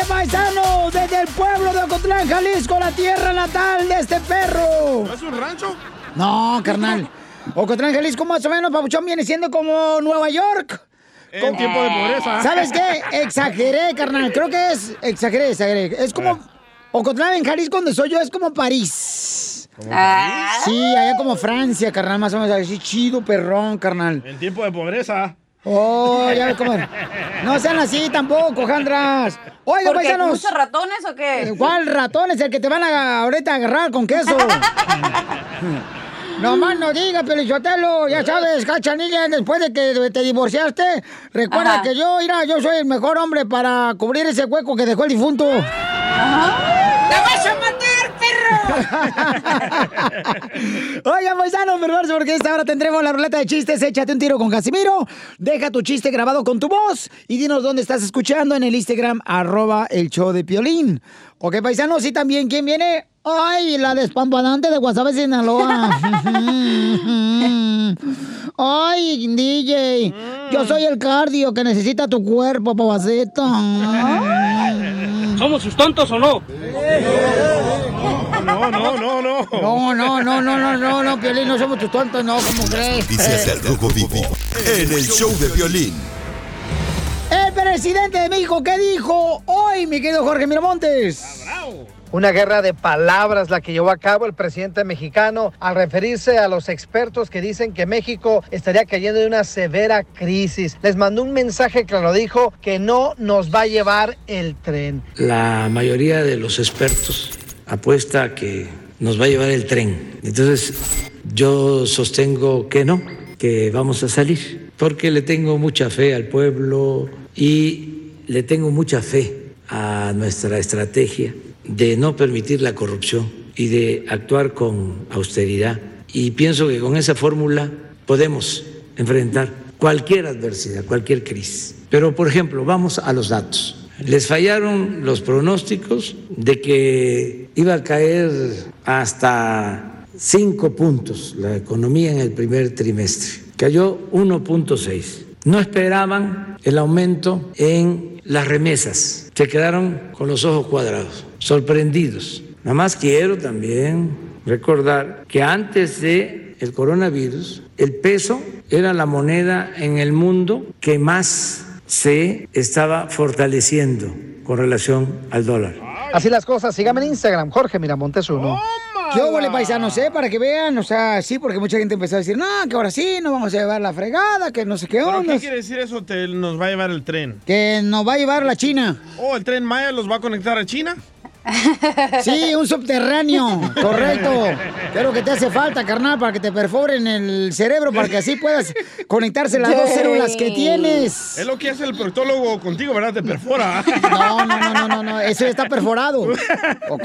Directamente, paisanos, desde el pueblo de Ocotlán, Jalisco, la tierra natal de este perro. ¿No es un rancho? No, carnal. Ocotlán, Jalisco, más o menos, Pabuchón, viene siendo como Nueva York. En Como- tiempo de pobreza. ¿Sabes qué? Exageré, carnal. Creo que es. Exageré, exageré. Es como. Ocotlán, en Jalisco, donde soy yo, es como París. Sí, allá como Francia, carnal, más o menos. Así chido, perrón, carnal. En tiempo de pobreza. Oh, ya ves cómo. No sean así tampoco, Jandras. Oiga, paisanos. ¿Muchos ratones o qué? ¿Cuál ratón es el que te van a ahorita a agarrar con queso? No más no diga, Pelichotelo, ya sabes, cachanilla, después de que te divorciaste, recuerda Ajá. que yo, mira, yo soy el mejor hombre para cubrir ese hueco que dejó el difunto. ¡La vas a matar, perro! Oigan, paisanos, perverso, porque esta hora tendremos la ruleta de chistes. Échate un tiro con Casimiro. Deja tu chiste grabado con tu voz y dinos dónde estás escuchando en el Instagram, arroba el show de Piolín. Ok, paisanos, y también, ¿quién viene? Ay, la despampanante de Guasave, Sinaloa. Ay, DJ, yo soy el cardio que necesita tu cuerpo, papacito. ¿Somos sus tontos o no? No, no, no, no. No, no, no, no, no, no, no, Piolín, no somos tus tontos, no, ¿cómo crees? Noticias del Rojo Vivo en el show de Piolín. El presidente de México, ¿qué dijo hoy, mi querido Jorge Miramontes? Una guerra de palabras la que llevó a cabo el presidente mexicano al referirse a los expertos que dicen que México estaría cayendo de una severa crisis. Les mandó un mensaje que lo dijo que no nos va a llevar el tren. La mayoría de los expertos apuesta a que nos va a llevar el tren. Entonces, yo sostengo que no, que vamos a salir, porque le tengo mucha fe al pueblo y le tengo mucha fe a nuestra estrategia de no permitir la corrupción y de actuar con austeridad. Y pienso que con esa fórmula podemos enfrentar cualquier adversidad, cualquier crisis. Pero, por ejemplo, vamos a los datos. Les fallaron los pronósticos de que iba a caer hasta cinco puntos la economía en el primer trimestre. Cayó 1.6. No esperaban el aumento en las remesas. Se quedaron con los ojos cuadrados, sorprendidos. Nada más quiero también recordar que antes de el coronavirus, el peso era la moneda en el mundo que más se estaba fortaleciendo con relación al dólar. Así las cosas, síganme en Instagram, Jorge Miramontes uno. ¿Qué hubo, paisanos, eh? Para que vean, o sea, sí, porque mucha gente empezó a decir, no, que ahora sí, nos vamos a llevar la fregada, que no sé qué ¿Pero onda. qué quiere decir eso? Te, nos va a llevar el tren. Que nos va a llevar la China. Oh, ¿el tren Maya los va a conectar a China? Sí, un subterráneo, correcto. Pero que te hace falta, carnal, para que te perforen el cerebro, para que así puedas conectarse las dos células que tienes. Es lo que hace el proctólogo contigo, ¿verdad? Te perfora. No, no, no, no, no, no, eso está perforado. Ok,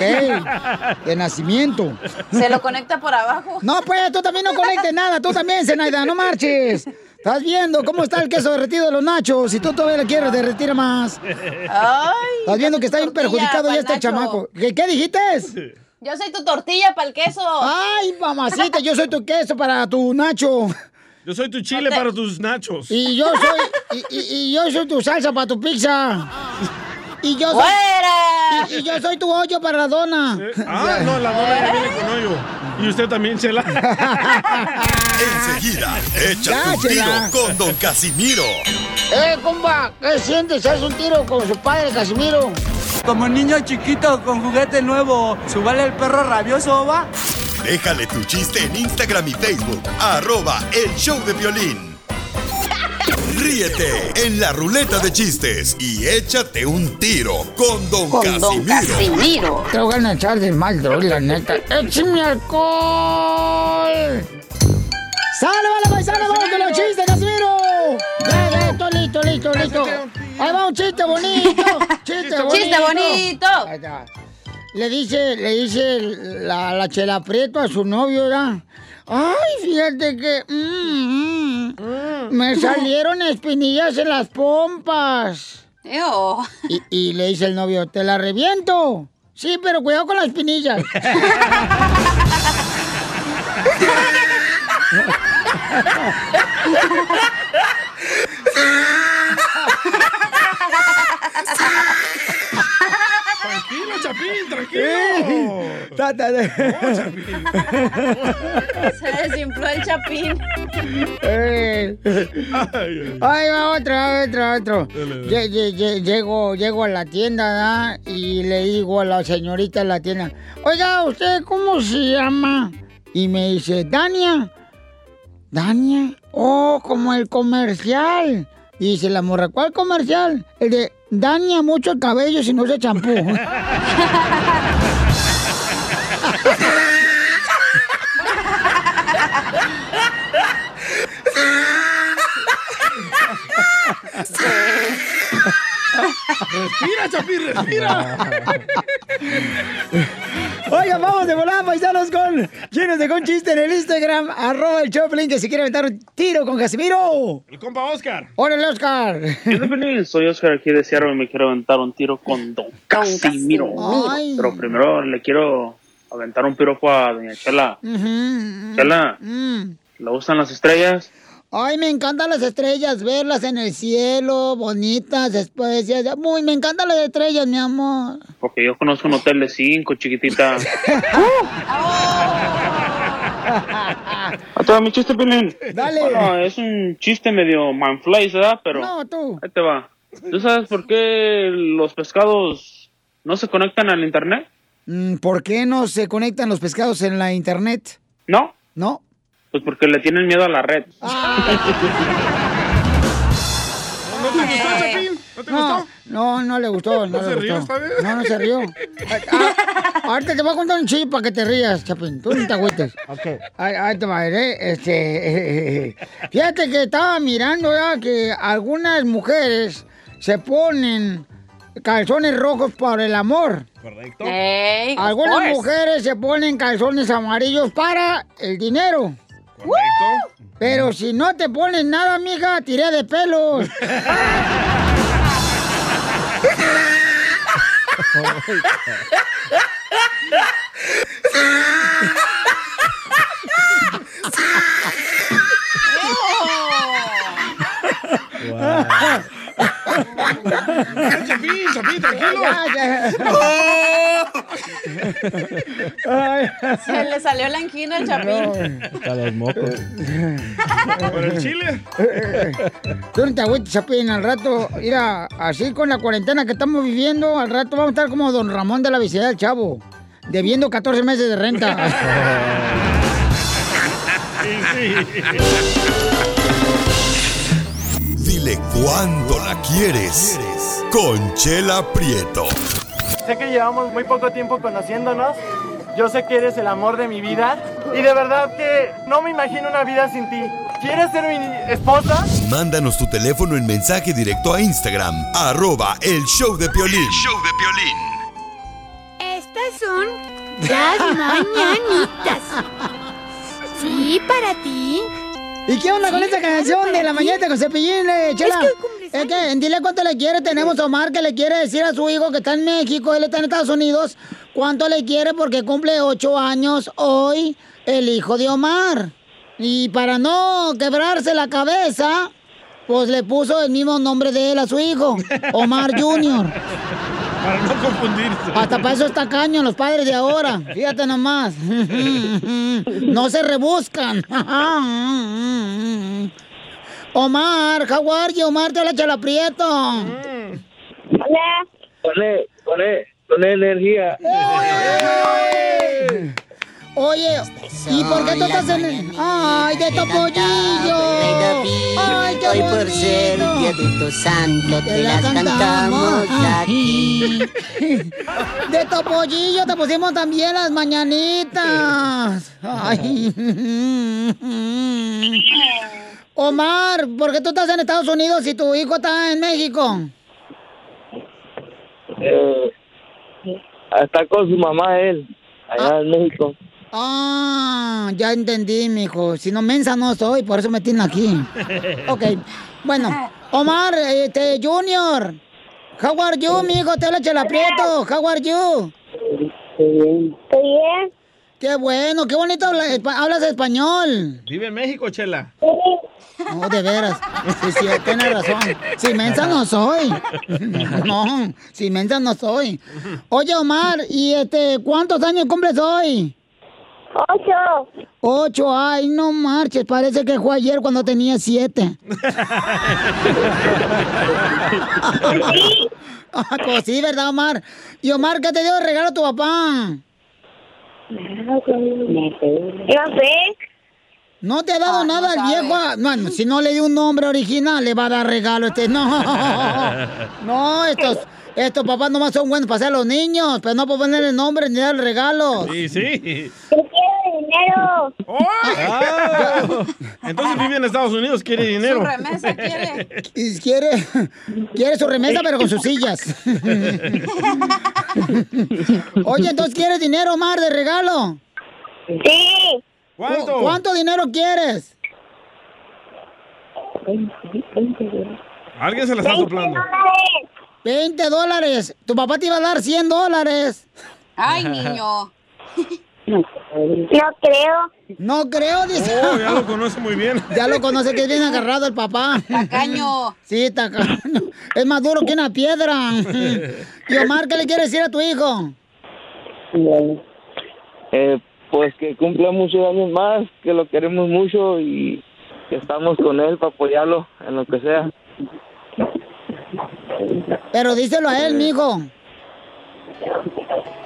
de nacimiento. ¿Se lo conecta por abajo? No, pues tú también no conectes nada, tú también, Zenaida, no marches. Estás viendo cómo está el queso derretido de los nachos. Si tú todavía le quieres derretir más. Ay, Estás viendo que está bien perjudicado ya este nacho. chamaco. ¿Qué, qué dijiste? Yo soy tu tortilla para el queso. Ay, mamacita, yo soy tu queso para tu nacho. Yo soy tu chile para tus nachos. Y yo soy, y, y- y yo soy tu salsa para tu pizza. Y yo soy, ¡Fuera! Y, y yo soy tu hoyo para la dona. Ah, no, la dona ya viene con hoyo. Y usted también, Chela. Enseguida, Ya, un tiro con Don Casimiro. Eh, compa, ¿qué sientes? ¿Haz un tiro con su padre, Casimiro? Como niño chiquito con juguete nuevo, ¿subale el perro rabioso, va? Déjale tu chiste en Instagram y Facebook. Arroba El Show de Violín. Ríete en la ruleta de chistes y échate un tiro con Don Casimiro. Te voy a echar de mal, droga, la neta. ¡Échame alcohol! ¡Sale, vale, paisano! ¡Vamos con los chistes, Casimiro! Ya, ya, estoy listo, listo, listo. Ahí va un chiste bonito. Chiste bonito. Chiste bonito. Ahí está. Le dice, le dice la, la chela Prieto a su novio, ¿verdad? Ay, fíjate que mm, mm, me salieron espinillas en las pompas. Y, y le dice el novio, ¿te la reviento? Sí, pero cuidado con las espinillas. Chapín, tranquilo. Ta, ta, ta. Se desinfló el chapín. Eh. Ahí va otro, otro, otro. Lle- lle- lle- Llego, llego a la tienda ¿verdad? y le digo a la señorita de la tienda, oiga, ¿usted cómo se llama? Y me dice, Dania. ¿Dania? Oh, como el comercial. Y dice la morra, ¿cuál comercial? El de Dania mucho el cabello si no se champú. Respira, Chapín, respira. Oigan, vamos de volada, paisanos, con quienes dejó un chiste en el Instagram, arroba el Choplin, que si quiere aventar un tiro con Casimiro. El compa Oscar. ¡Órale, Oscar! Soy Oscar aquí de Seattle y me quiero aventar un tiro con Don Casimiro. Ay. Pero primero le quiero aventar un piropo a Doña Chela. Ujú. Chela, Mm. ¿le gustan las estrellas? Ay, me encantan las estrellas, verlas en el cielo, bonitas, después, ya, ya. Muy, me encantan las estrellas, mi amor. Porque yo conozco un hotel de cinco, chiquitita. ¿A todo mi chiste, Pelín? Dale. Bueno, es un chiste medio manflays, ¿verdad? Pero No, tú. ahí te va. ¿Tú sabes por qué los pescados no se conectan al internet? Mm, ¿Por qué no se conectan los pescados en la internet? ¿No? ¿No? Pues porque le tienen miedo a la red. ¿No te gustó, Chapín? ¿No te No, gustó? no, no le gustó, no, ¿No le se rió esta vez? No, no se rió. Ah, ah, ahorita te voy a contar un chiste para que te rías, Chapín. Tú no te agüites. Ahí, ahí te va a ver, ¿eh? Este, fíjate que estaba mirando ya que algunas mujeres se ponen calzones rojos para el amor. Correcto. Ey, of Algunas mujeres se ponen calzones amarillos para el dinero. Correcto. Pero si no te pones nada, mija, tiré de pelos. Chapín, Chapín, tranquilo. Ya, ya. Ay. Se le salió la angina al chapín. Hasta los mocos. ¿Por el chile? Tú no te agüites, Chapín, al rato, mira, así con la cuarentena que estamos viviendo, al rato vamos a estar como don Ramón de la Vicedad del Chavo, debiendo 14 meses de renta. Sí, sí. Dile cuándo la quieres. Conchela Prieto. Sé que llevamos muy poco tiempo conociéndonos. Yo sé que eres el amor de mi vida. Y de verdad que no me imagino una vida sin ti. ¿Quieres ser mi esposa? Mándanos tu teléfono en mensaje directo a Instagram. Arroba el show de Piolín. show de Piolín. Estas son las mañanitas. Sí, para ti. ¿Y qué onda con esa canción de la mañana con Cepillín, eh, Chela? Es que, dile cuánto le quiere. Tenemos a Omar que le quiere decir a su hijo que está en México, él está en Estados Unidos, cuánto le quiere porque cumple ocho años hoy el hijo de Omar. Y para no quebrarse la cabeza, pues le puso el mismo nombre de él a su hijo, Omar Jr. Para no confundirse. Hasta para eso está caño los padres de ahora. Fíjate nomás. No se rebuscan. Omar, how are you? Omar, te la chala prieto. Hola. Pone, pone, pone energía. Oye, ¿y por qué tú estás en el... ¡Ay, de topollillo! ¡Ay, qué Hoy por ser tu Santo te, Te la las cantamos aquí. De topollillo te pusimos también las mañanitas. Ay. Omar, ¿por qué tú estás en Estados Unidos y tu hijo está en México? Eh, está con su mamá él, allá en México. Ah, ya entendí, mijo. Si no mensa no soy, por eso me tienen aquí. Ok. Bueno, Omar, este, Junior. How are you, mijo? Te habla Chela Prieto. How are you? Estoy bien. Qué bueno, qué bonito hablas español. Vive en México, Chela. No, de veras. Sí, sí, tienes razón. Si mensa no soy. No, si mensa no soy. Oye, Omar, ¿y este cuántos años cumples hoy? Ocho. Ocho, ay, no marches. Parece que fue ayer cuando tenía siete. Ah, pues sí, ¿verdad, Omar? Y Omar, ¿qué te dio de regalo tu papá? No sé. ¿No te ha dado nada el viejo? Ah, Bueno, si no le dio un nombre original, le va a dar regalo este. No, no, estos, estos papás nomás son buenos para hacer a los niños, pero no para ponerle nombre ni dar regalos. Sí, sí. dinero! Ah. Entonces vive en Estados Unidos, quiere dinero. Su remesa quiere. Y quiere, quiere su remesa, pero con sus sillas. Oye, entonces ¿quieres dinero, Omar, de regalo? Sí. ¿Cuánto? ¿Cuánto dinero quieres? Alguien se la está soplando. 20 dólares. Tu papá te iba a dar 100 dólares. Ay, niño. No creo. No creo, dice. Oh, ya lo conoce muy bien. Ya lo conoce que es bien agarrado el papá. Tacaño. Sí, tacaño. Es más duro que una piedra. Y Omar, ¿qué le quieres decir a tu hijo? Eh, pues que cumpla muchos años más, que lo queremos mucho y que estamos con él para apoyarlo en lo que sea. Pero díselo a él, mijo.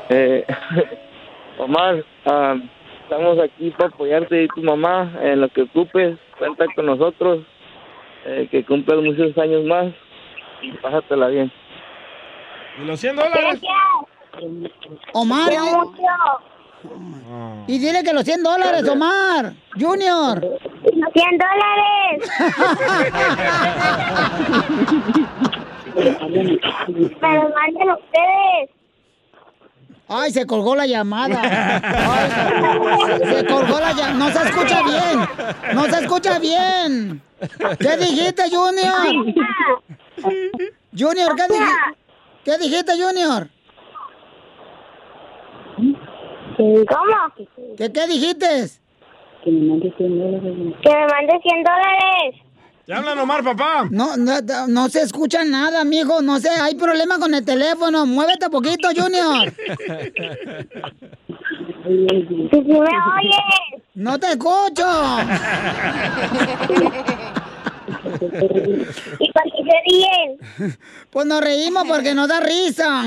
Eh, Omar, ah, estamos aquí para apoyarte y tu mamá en lo que ocupes. Cuenta con nosotros. Eh, que cumplas muchos años más y pásatela bien. ¿Y los 100 dólares? Omar. Y dile que los 100 dólares, Omar. Junior. 100 dólares. Pero manden ustedes. Ay, se colgó la llamada. Ay, se colgó la llamada. No se escucha bien. No se escucha bien. ¿Qué dijiste, Junior? Junior, ¿qué dijiste? ¿Qué dijiste, Junior? ¿Cómo? ¿Qué, qué dijiste? Que me mande 100 dólares. Que me mande 100 dólares. ¿Te hablan Omar, papá? No, no, no se escucha nada, amigo. No sé, hay problema con el teléfono. Muévete poquito, Junior. Si me oyes. No te escucho. ¿Y por qué se ríen? Pues nos reímos porque nos da risa.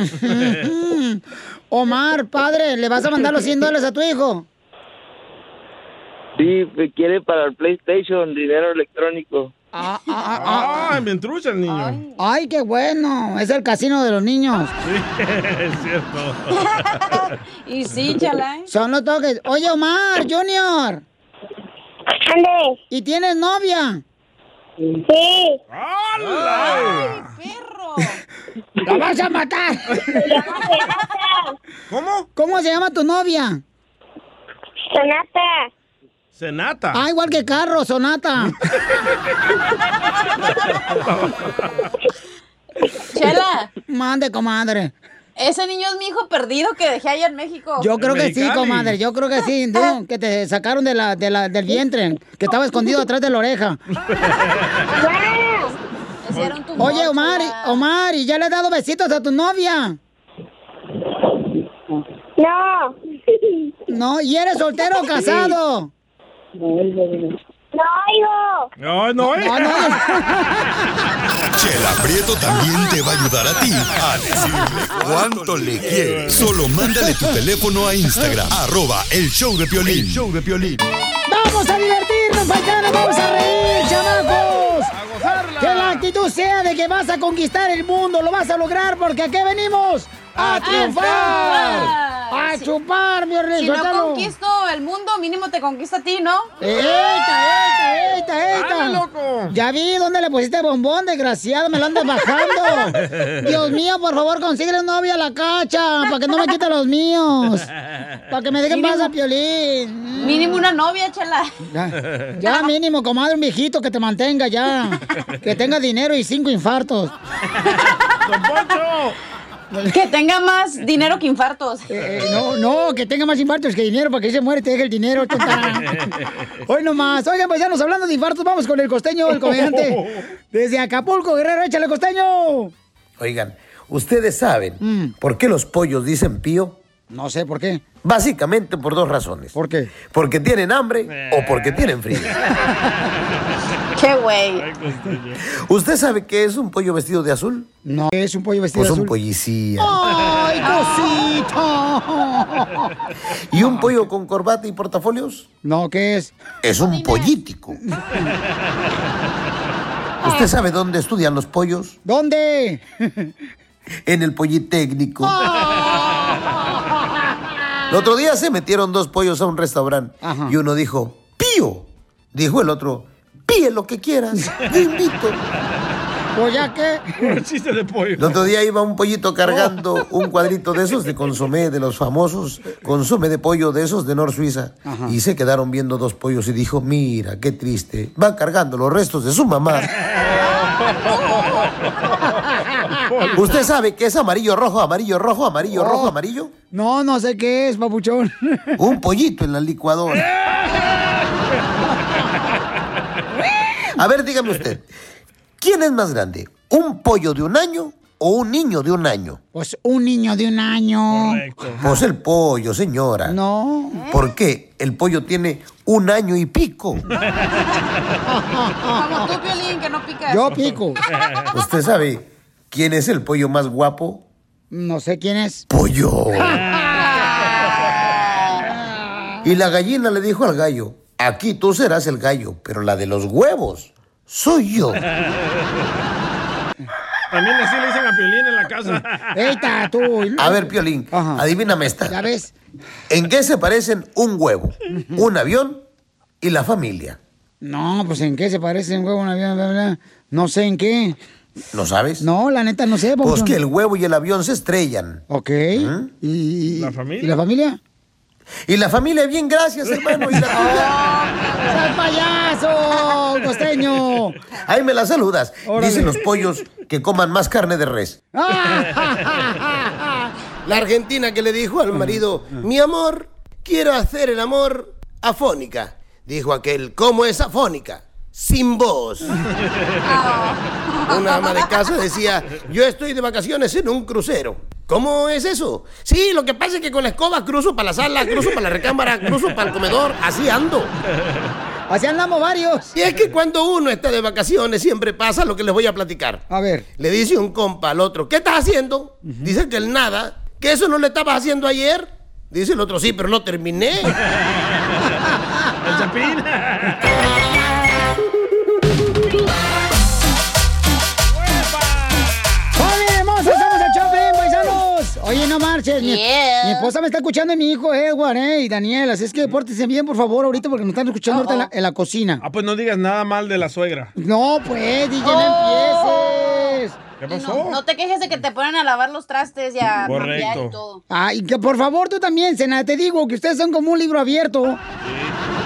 Omar, padre, ¿le vas a mandar los 100 dólares a tu hijo? Sí, me quiere para el PlayStation, dinero electrónico. Ah, ah, ah, Ah, me entrucha el niño. Ay, qué bueno. Es el casino de los niños. Sí, es cierto. Y sí, chala. Son los toques. Oye, Omar, Junior. ¿Dónde? ¿Y tienes novia? Sí. ¡Hala! perro! ¡La vas a matar! ¿Cómo? ¿Cómo se llama tu novia? Sonata. Senata. Ah, igual que carro, sonata. Chela. Mande, comadre. Ese niño es mi hijo perdido que dejé allá en México. Yo creo que sí, comadre, yo creo que sí, tú, que te sacaron de la, de la, del vientre, que estaba escondido atrás de la oreja. Oye, Omar. Omar, ¿y ya le has dado besitos a tu novia? No. No, ¿y eres soltero o casado? No, hijo. No, no, eh. Chela Prieto también te va a ayudar a ti a decirle cuánto le quieres. Solo mándale tu teléfono a Instagram, arroba el show de Piolín. El show de Piolín. ¡Vamos a divertirnos, paisanos! ¡Vamos a reír, chamacos! Que la actitud sea de que vas a conquistar el mundo, lo vas a lograr, porque aquí venimos a, A triunfar. triunfar. A chupar, mi rey. Si no suéltalo. conquisto el mundo, mínimo te conquista a ti, ¿no? ¡Eita, eita, eita! ¡Dale, loco! Ya vi dónde le pusiste bombón, desgraciado, me lo andas bajando. Dios mío, por favor, consíguele novia a la cacha, para que no me quite los míos. Para que me dejen Mínimo- paz a Piolín. Mínimo una novia, chela. Ya, ya mínimo, comadre, un viejito que te mantenga ya. Que tenga dinero y cinco infartos. Que tenga más dinero que infartos. Eh, no, no, que tenga más infartos que dinero, para que se muere te deje el dinero. Hoy nomás. Oigan, pues ya nos hablando de infartos, vamos con el costeño, el comediante. Desde Acapulco, Guerrero, échale costeño. Oigan, ¿ustedes saben por qué los pollos dicen pío? No sé por qué. Básicamente por dos razones. ¿Por qué? Porque tienen hambre o porque tienen frío. Qué güey. ¿Usted sabe qué es un pollo vestido de azul? No, es un pollo vestido Pues de un azul. policía. ¡Ay, cosita! ¿Y un pollo con corbata y portafolios? No, ¿qué es? Es un pollítico. ¿Usted sabe dónde estudian los pollos? ¿Dónde? En el Politécnico. El otro día se metieron dos pollos a un restaurante y uno dijo, pío. Dijo el otro, píe lo que quieras, yo invito. Pues ya que. Un chiste de pollo. El otro día iba un pollito cargando un cuadrito de esos de consomé, de los famosos consomé de pollo de esos de Nor Suiza. Y se quedaron viendo dos pollos y dijo, mira, qué triste, va cargando los restos de su mamá. ¿Usted sabe qué es amarillo, rojo, amarillo, rojo, amarillo, rojo, amarillo? No, no sé qué es, papuchón. Un pollito en la licuadora. A ver, dígame usted, ¿quién es más grande? ¿Un pollo de un año o un niño de un año? Pues un niño de un año. Pues el pollo, señora. No. ¿Por qué? El pollo tiene un año y pico. Como tú, Piolín, que no picas. Yo pico. ¿Usted sabe quién es el pollo más guapo? No sé quién es. Pollo. Y la gallina le dijo al gallo, aquí tú serás el gallo, pero la de los huevos soy yo. También así le dicen a Piolín en la casa. Eita, tú. A ver, Piolín, adivíname esta. ¿Ya ves? ¿En qué se parecen un huevo, un avión y la familia? No, pues ¿en qué se parece un huevo un avión? Bla, bla? No sé en qué. ¿No sabes? No, la neta no sé. Pues que el huevo y el avión se estrellan. Ok. ¿Mm? ¿Y, ¿La familia? ¿Y la familia? Y la familia, bien, gracias, hermano. Y la tuya? ¡Sal payaso, costeño! Ahí me la saludas. Órale. Dicen los pollos que coman más carne de res. La argentina que le dijo al marido, mi amor, quiero hacer el amor afónica. Dijo aquel, ¿cómo es afónica? Sin voz. Una ama de casa decía, yo estoy de vacaciones en un crucero. ¿Cómo es eso? Sí, lo que pasa es que con la escoba cruzo para la sala, cruzo para la recámara, cruzo para el comedor, así ando. Así andamos varios. Y es que cuando uno está de vacaciones siempre pasa lo que les voy a platicar. A ver. Le dice un compa al otro, ¿qué estás haciendo? Dice que el nada, que eso no le estabas haciendo ayer. Dice el otro, sí, pero no terminé. El chapín. Oye, no marches. Mi, Yeah. mi esposa me está escuchando y mi hijo Edward, ¿eh? Y Daniel. Así es que pórtense bien, por favor, ahorita, porque nos están escuchando ahorita en la, en la cocina. Ah, pues no digas nada mal de la suegra. No, pues, DJ, no Oh. empieces. ¿Qué Y pasó? No, no te quejes de que te ponen a lavar los trastes y a Correcto. y todo. Ay, que por favor tú también, Sena, te digo que ustedes son como un libro abierto.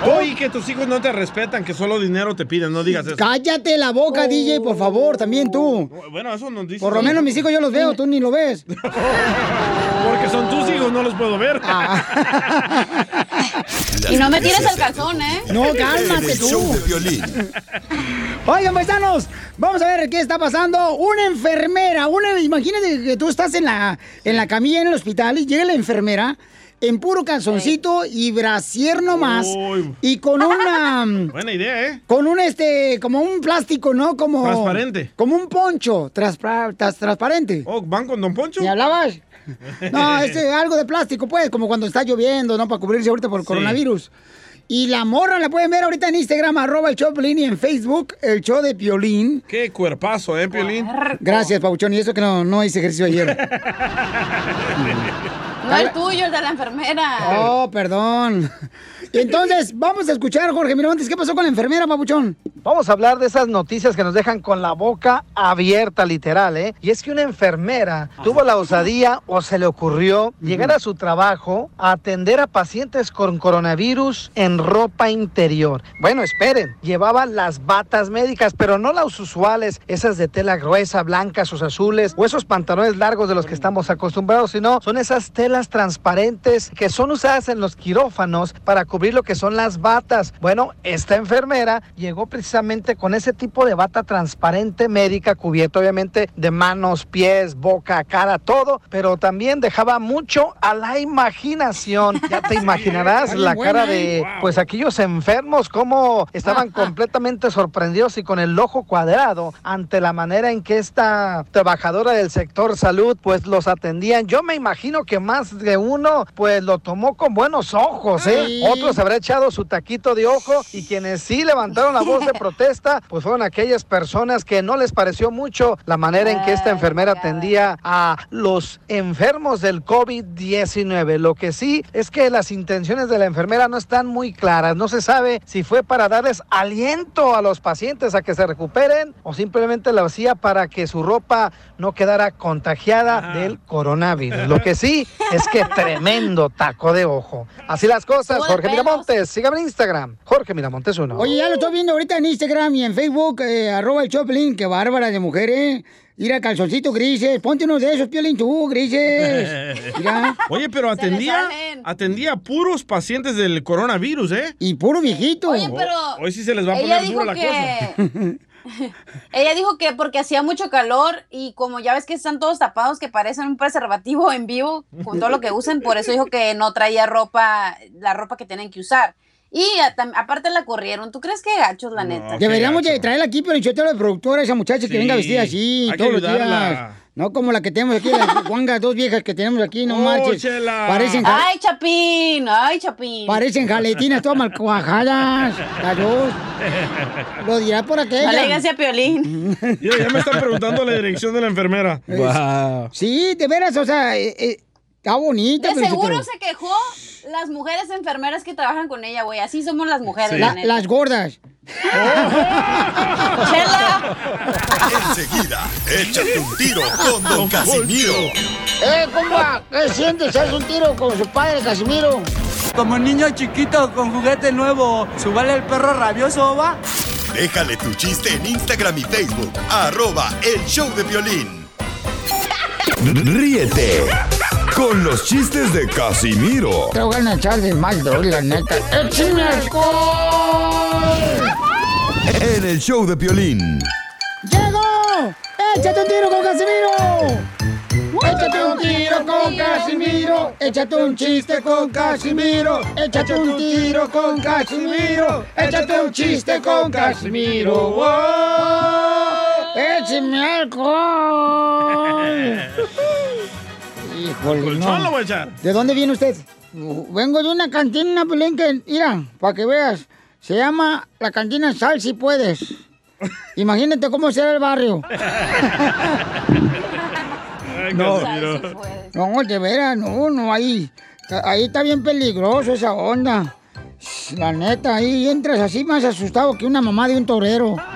Oye, que tus hijos no te respetan, que solo dinero te piden, no digas eso. Cállate la boca, DJ, por favor, también tú. Bueno, eso nos dice. Por lo menos mis hijos yo los veo, tú ni lo ves. Porque son tus hijos, no los puedo ver. Y no me tires el calzón, ¿eh? No, cálmate tú. de violín. Oigan, paisanos, vamos a ver qué está pasando. Una enfermera, una, imagínate que tú estás en la, en la camilla en el hospital y llega la enfermera en puro calzoncito y brasier nomás Uy. y con una... Buena idea, ¿eh? Con un este, como un plástico, ¿no? Como. Transparente. Como un poncho tras- transparente. Oh, ¿van con Don Poncho? ¿Me hablabas? No, este, algo de plástico, pues, como cuando está lloviendo, ¿no? Para cubrirse ahorita por el Sí. coronavirus. Y la morra la pueden ver ahorita en Instagram, arroba el show Piolín, y en Facebook, el show de Piolín. Qué cuerpazo, ¿eh, Piolín? Gracias, Pauchón. Y eso que no, no hice ejercicio ayer. No el tuyo, el de la enfermera. Oh, perdón. Entonces, vamos a escuchar, Jorge Miramontes, ¿qué pasó con la enfermera, Papuchón? Vamos a hablar de esas noticias que nos dejan con la boca abierta, literal, ¿eh? Y es que una enfermera tuvo la osadía o se le ocurrió llegar a su trabajo a atender a pacientes con coronavirus en ropa interior. Bueno, esperen, llevaba las batas médicas, pero no las usuales, esas de tela gruesa, blancas o azules, o esos pantalones largos de los que estamos acostumbrados, sino son esas telas transparentes que son usadas en los quirófanos para cubrir lo que son las batas. Bueno, esta enfermera llegó precisamente con ese tipo de bata transparente médica, cubierta obviamente de manos, pies, boca, cara, todo, pero también dejaba mucho a la imaginación. Ya te imaginarás la cara ¿eh? de pues aquellos enfermos como estaban completamente sorprendidos y con el ojo cuadrado ante la manera en que esta trabajadora del sector salud pues los atendían. Yo me imagino que más de uno pues lo tomó con buenos ojos, ¿eh? Otros habrá echado su taquito de ojo y quienes sí levantaron la voz de protesta pues fueron aquellas personas que no les pareció mucho la manera en que esta enfermera atendía a los enfermos del COVID-19. Lo que sí es que las intenciones de la enfermera no están muy claras. No se sabe si fue para darles aliento a los pacientes a que se recuperen o simplemente lo hacía para que su ropa no quedara contagiada del coronavirus. Lo que sí es que tremendo taco de ojo. Así las cosas. Jorge. Miramontes, sígame en Instagram. Jorge Miramontes uno. Oye, ya lo estoy viendo ahorita en Instagram y en Facebook, eh, arroba el Choplin, qué bárbara de mujer, ¿eh? Mira, calzoncito grises, ponte uno de esos, Piolín, tú, grises. Mira. Oye, pero atendía, atendía a puros pacientes del coronavirus, ¿eh? Y puro viejito. Oye, pero. Hoy sí se les va a poner dura la cosa. Que. ella dijo que porque hacía mucho calor y como ya ves que están todos tapados que parecen un preservativo en vivo con todo lo que usan, por eso dijo que no traía ropa, la ropa que tienen que usar. Y aparte la corrieron. ¿Tú crees que gachos, la neta? Deberíamos de traerla aquí, pero yo de productora, esa muchacha que Sí, venga vestida así hay que todos los días. No como la que tenemos aquí, las guangas, dos viejas que tenemos aquí, no Oh, marches. chela. Parecen, ja- Ay, Chapín, ay, Chapín. parecen jaletinas todas mal cuajadas. Las dos. Lo dirá por aquella. Digas a Piolín. Mira, ya me están preguntando la dirección de la enfermera. Sí, de veras, o sea, eh, eh, está bonita. De pero seguro se quejó las mujeres enfermeras que trabajan con ella, güey. Así somos las mujeres, Sí. la La- neta. las gordas. Chela. Enseguida, échate un tiro con Don Casimiro. ¡Eh, compa! ¿Qué sientes? ¿Haz un tiro con su padre, Casimiro? Como niño chiquito con juguete nuevo, ¿subale el perro rabioso, va? Déjale tu chiste en Instagram y Facebook. Arroba el show de violín. Ríete con los chistes de Casimiro Te voy a echar de mal, doy, la neta. ¡Échame alcohol! en el show de violín. ¡Llegó! ¡Échate un tiro con Casimiro! Échate un tiro con Casimiro, échate un chiste con Casimiro, échate un tiro con Casimiro, échate un chiste con Casimiro. ¡Wow! ¡Échame alcohol! Híjole, no. ¿De dónde viene usted? Vengo de una cantina, Pelín, que, mira, para que veas, se llama la cantina Sal si puedes. Imagínate cómo será el barrio. Ay, No. No, de veras, no, no, ahí, ahí está bien peligroso esa onda. La neta, ahí entras así más asustado que una mamá de un torero.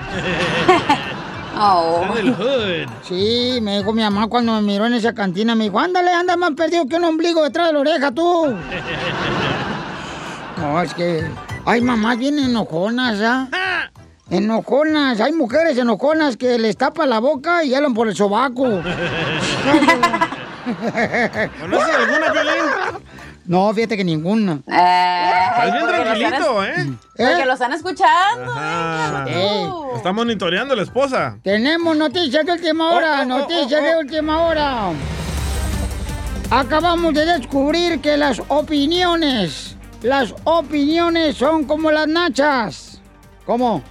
Oh. Del hood. Sí, me dijo mi mamá cuando me miró en esa cantina, me dijo, ándale, anda más perdido que un ombligo detrás de la oreja, tú. No, es que Hay mamás bien enojonas, ¿ya? Enojonas. Hay mujeres enojonas que les tapa la boca y hablan por el sobaco. ¿Conoces alguna, Piolín? No, fíjate que ninguna. Estás bien tranquilito, están- ¿eh? Porque lo están escuchando. Ajá. Ey. Está monitoreando la esposa. Tenemos noticias de última hora, Oh, oh, oh, noticias oh, de última hora. Acabamos de descubrir que las opiniones, las opiniones son como las nachas. ¿Cómo?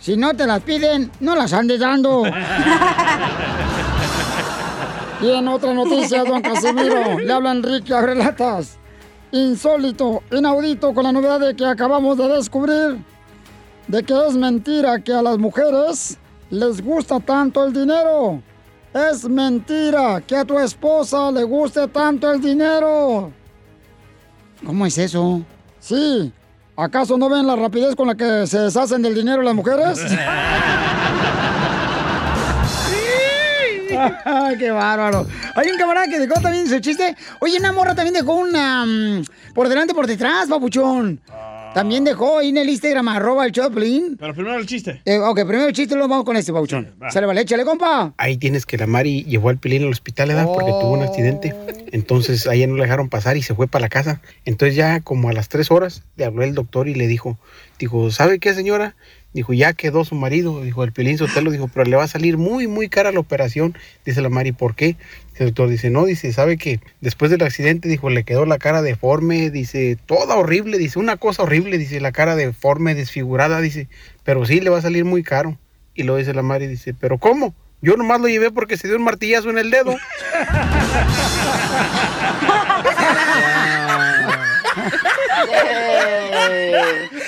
Si no te las piden, no las andes dando. y en otra noticia, don Casimiro, le habla Enrique Relatas. Insólito, inaudito, con la novedad de que acabamos de descubrir de que es mentira que a las mujeres les gusta tanto el dinero. Es mentira que a tu esposa le guste tanto el dinero. ¿Cómo es eso? Sí. ¿Acaso no ven la rapidez con la que se deshacen del dinero las mujeres? ¡Qué bárbaro! Hay un camarada que dejó también su chiste. Oye, una morra también dejó una... mm, por delante, por detrás, papuchón. También dejó ahí en el Instagram, arroba el Choplin. Pero primero el chiste. Eh, ok, primero el chiste lo vamos con este, va. Sale, vale, échale, compa. Ahí tienes que la Mari llevó al Pilín al hospital, ¿verdad? Porque tuvo un accidente. Entonces ahí no le dejaron pasar y se fue para la casa. Entonces ya como a las tres horas le habló el doctor y le dijo, dijo, ¿sabe qué señora? Dijo, ya quedó su marido. Dijo, el Pilín Sotelo dijo, pero le va a salir muy, muy cara la operación. Dice la Mari, ¿por qué? El doctor dice, no, dice, ¿sabe que Después del accidente, dijo, le quedó la cara deforme, dice, toda horrible, dice, una cosa horrible, dice, la cara deforme, desfigurada, dice, pero sí le va a salir muy caro. Y lo dice la Mari, dice, ¿pero cómo? Yo nomás lo llevé porque se dio un martillazo en el dedo.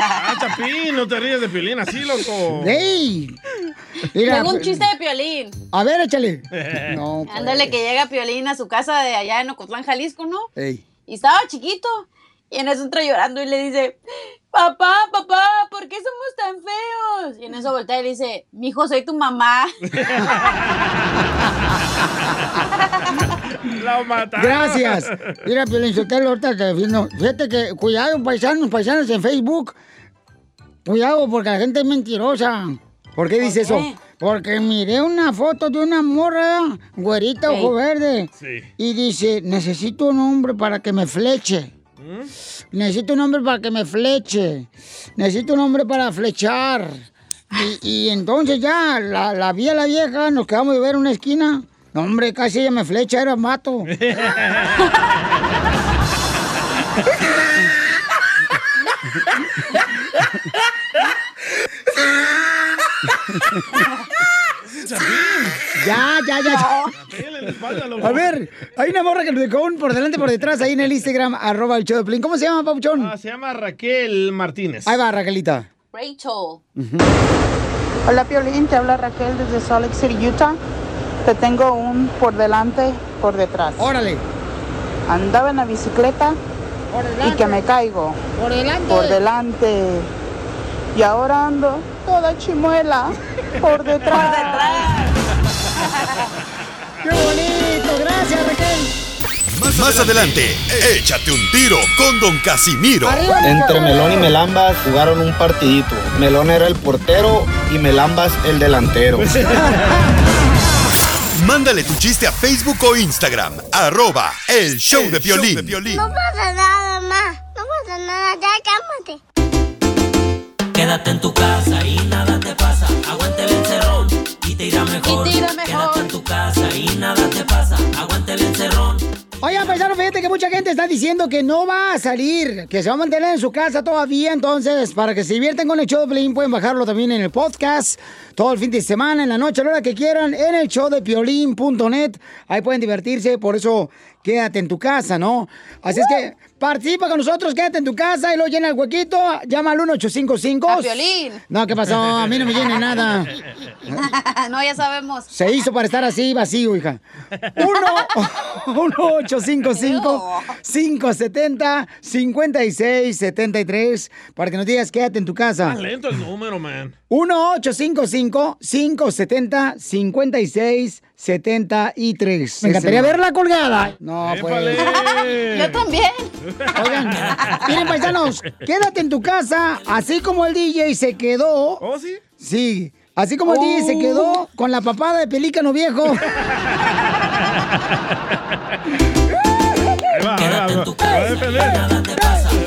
Ah, Chapín, no te ríes de Piolín así, loco. ¡Ey! Mira, Tengo un pues- chiste de Piolín. A ver, échale. No, pues. Ándale que llega Piolín a su casa de allá en Ocotlán, Jalisco, ¿no? Ey. Y estaba chiquito. Y en eso entra llorando y le dice, papá, papá, ¿por qué somos tan feos? Y en eso voltea y le dice, mijo, soy tu mamá. La mataron. Gracias. Mira, Piolín Sotelo, ahorita te defiendo. Fíjate que, cuidado, paisanos, paisanos en Facebook. Cuidado, porque la gente es mentirosa. ¿Por qué dice eso? Porque miré una foto de una morra, güerita, ojo verde. Sí. Y dice, necesito un hombre para que me fleche. Necesito un hombre para que me fleche. Necesito un hombre para flechar. Y, y entonces ya, la, la vi a la vieja, nos quedamos de ver una esquina. No, hombre, casi ella me flecha, era mato. Ya, ya, ya. ya. A ver, hay una morra que lo dejó un por delante por detrás ahí en el Instagram, arroba el show de Piolín. ¿Cómo se llama, Pauchón? Ah, se llama Raquel Martínez. Ahí va, Raquelita. Rachel. Hola Piolín, te habla Raquel desde Salt Lake City, Utah. Te tengo un por delante, por detrás. Órale. Andaba en la bicicleta y que me caigo. Por delante. Por delante. Y ahora ando toda chimuela por detrás. ¡Qué bonito! Gracias, Raquel. Más, adelante, échate un tiro con Don Casimiro. Entre Melón y Melambas jugaron un partidito. Melón era el portero y Melambas el delantero. Mándale tu chiste a Facebook o Instagram, arroba el show de Piolín. No pasa nada, mamá. No pasa nada, ya cálmate. Quédate en tu casa y nada te pasa. Aguante el encerrón y te irá mejor. Y te irá mejor. Quédate Oigan, paisano, fíjate que mucha gente está diciendo que no va a salir, que se va a mantener en su casa todavía. Entonces, para que se diviertan con el show de Piolín, pueden bajarlo también en el podcast todo el fin de semana, en la noche, a la hora que quieran, en el show de piolín.net. Ahí pueden divertirse, por eso quédate en tu casa, ¿no? Así es que participa con nosotros, quédate en tu casa y lo llena el huequito. Llama al 1855. A Piolín. No, ¿qué pasó? A mí no me llena nada. no, ya sabemos. Se hizo para estar así vacío, hija. 1-855-570-5673 para que nos digas quédate en tu casa. Está lento el número, man. 1-855-570-5673 73. Me encantaría verla colgada. No, pues. Yo también. Oigan, miren, paisanos, quédate en tu casa, así como el DJ se quedó. ¿Oh, sí? Sí, así como el DJ se Oh. quedó con la papada de pelícano viejo. Ahí va, ahí va, ahí va. Me va a defender.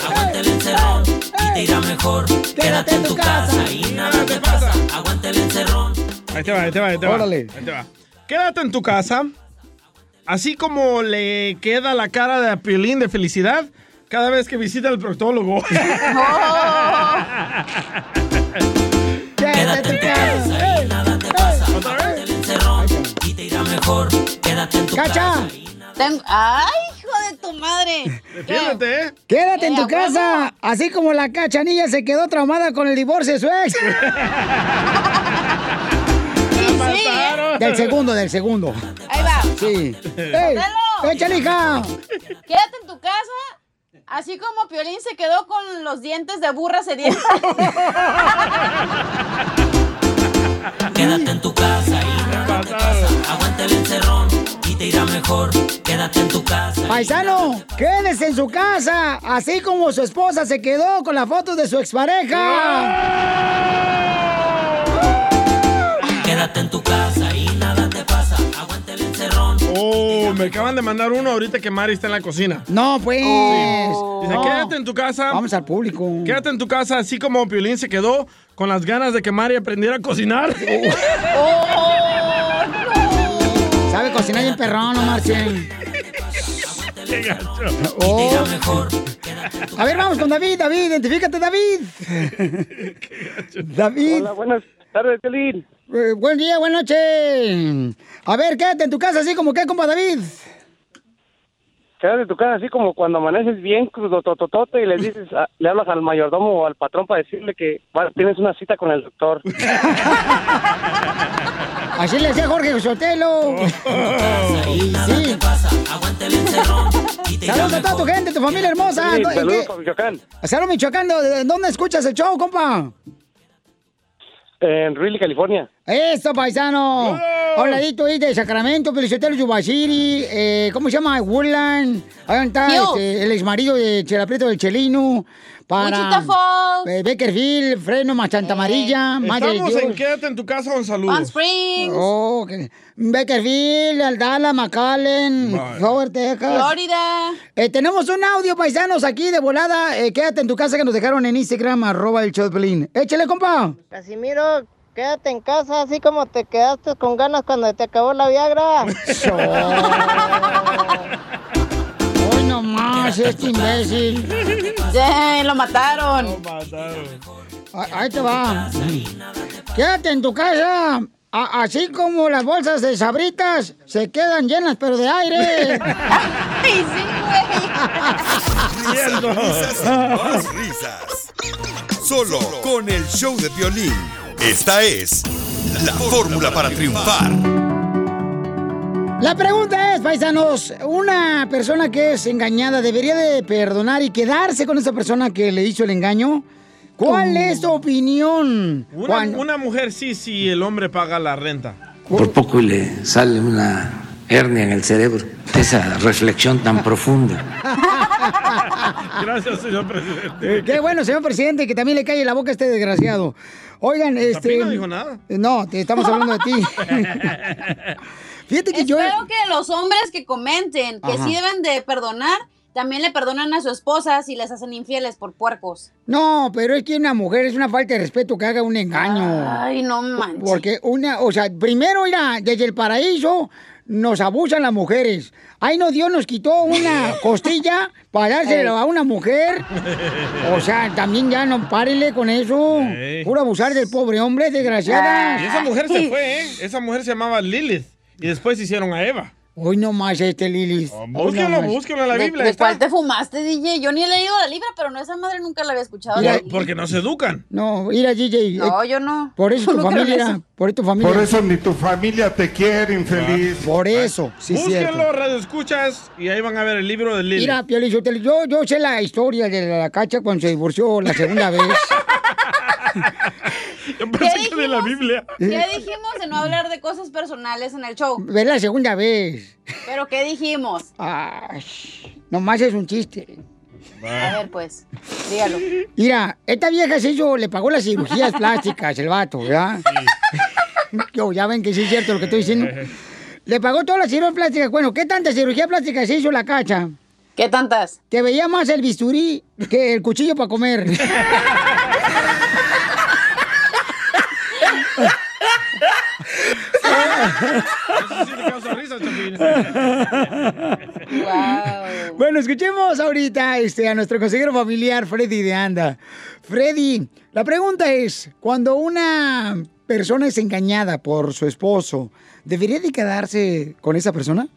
Aguante el encerrón y te irá mejor. Quédate en tu casa y nada te pasa. Aguante el encerrón. Ahí te va, ahí te va, ahí te va. Órale. Ahí te va. Quédate en tu casa. Así como le queda la cara de Piolín de felicidad cada vez que visita al proctólogo. Quédate en tu casa y nada te pasa. Aguante el encerrón y te irá mejor. Quédate en tu ¡Cacha! casa. Tengo- ¡Ay, hijo de tu madre! Defiéndete, ¿eh? Quédate en Eh, tu casa, así como la cachanilla se quedó traumada con el divorcio de su ex. Del segundo, del segundo. Ahí va. Sí. ¡Ey! ¡Échale, hija! Quédate en tu casa, así como Piolín se quedó con los dientes de burra sedienta. Quédate en tu casa pasa. Aguante el encerrón y te irá mejor. Quédate en tu casa. Paisano, quédese en su casa, así como su esposa se quedó con la foto de su expareja. Quédate en tu casa Oh, me acaban de mandar uno ahorita que Mari está en la cocina. No, pues. Dice, No. quédate en tu casa. Vamos al público. Quédate en tu casa, así como Piolín se quedó con las ganas de que Mari aprendiera a cocinar. Sabe cocinar bien perrón, no marchen. Qué gacho. Oh. A ver, vamos con David, David, identifícate, David. David. Hola, buenas tardes, Piolín. Eh, buen día, buenas noches. A ver, quédate en tu casa, así como que, compa David. Quédate en tu casa así como cuando amaneces bien crudotototote y le dices, a- le hablas al mayordomo o al patrón para decirle que va- tienes una cita con el doctor. Así le decía Jorge Sotelo. Sí, Saludos a toda tu gente, tu familia hermosa. Sí, ¿En saludos Michoacán. Saludos, Michoacán. ¿De dónde escuchas el show, compa? En Really, California. Eso, paisano. Habladito ahí de Sacramento, Felicitero Yubashiri, eh, ¿cómo se llama? Woodland. Ahí está este, el exmarido de Chelaprieto del Chelino. Para Wichita Falls. eh, Beckerfield, Freno, Machanta Amarilla, Madre de Estamos en. Quédate en tu casa, un saludo. Palm Springs, Oh, ok. Beckerfield, Aldala, McAllen. Howard, Texas. Florida. Eh, tenemos un audio, paisanos, aquí de volada. Eh, quédate en tu casa que nos dejaron en Instagram, arroba el show de Pelín. Échale, compa. Casimiro, quédate en casa así como te quedaste con ganas cuando te acabó la Viagra. Nomás, este imbécil. Yeah, lo mataron. Ah, Ahí te va. Quédate en tu casa. A- así como las bolsas de sabritas se quedan llenas, pero de aire. Ay, sí, Risas, risas y más risas. Solo con el show de violín. Esta es la fórmula para triunfar. La pregunta es, paisanos, una persona que es engañada debería de perdonar y quedarse con esa persona que le hizo el engaño. ¿Cuál es tu opinión? Una, Juan? una mujer sí, sí, el hombre paga la renta. Por poco y le sale una hernia en el cerebro. Esa reflexión tan profunda. Gracias, señor presidente. Eh, Qué bueno, señor presidente, que también le calle la boca a este desgraciado. Oigan, este. No dijo nada. No, te estamos hablando de ti. Fíjate que yo. Espero que los hombres que comenten que Ajá. sí deben de perdonar, también le perdonan a su esposa si les hacen infieles por puercos. No, pero es que una mujer es una falta de respeto que haga un engaño. Ay, no manches. Porque una, o sea, primero, mira, desde el paraíso nos abusan las mujeres. Ay, no, Dios nos quitó una costilla para dársela a una mujer. O sea, también ya no párenle con eso. Puro abusar del pobre hombre, desgraciada. Y esa mujer se fue, ¿eh? Esa mujer se llamaba Lilith. Y después hicieron a Eva. Hoy no más este Lilis. Hoy no Búsquenlo, búsquenlo en la ¿De, Biblia. de cuál te fumaste, DJ? Yo ni he leído la libra, pero no, esa madre nunca la había escuchado. Mira, la- Porque no se educan. No, mira, DJ. No, eh, yo no. Por eso tu No familia, eso. por eso tu familia. Por eso ni tu familia te quiere, infeliz. Por eso, sí, cierto. Búsquenlo, radio escuchas, y ahí van a ver el libro de Lilith. Mira, Piolín, Sotelo, yo, yo sé la historia de la cacha cuando se divorció la segunda vez. Pensé que de la Biblia. ¿Qué dijimos de no hablar de cosas personales en el show? Ve la segunda vez. ¿Pero qué dijimos? Ay, nomás es un chiste. A ver, pues, dígalo. Mira, esta vieja se hizo, le pagó las cirugías plásticas, el vato, ¿verdad? Yo, ya ven que sí es cierto lo que estoy diciendo. Le pagó todas las cirugías plásticas. Bueno, ¿qué tanta cirugía plástica se hizo la cacha? ¿Qué tantas? Que veía más el bisturí que el cuchillo para comer. Eso sí te causa risa, Chapín. Bueno, escuchemos ahorita este, a nuestro consejero familiar, Freddy de Anda. Freddy, la pregunta es, cuando una persona es engañada por su esposo, ¿debería de quedarse con esa persona?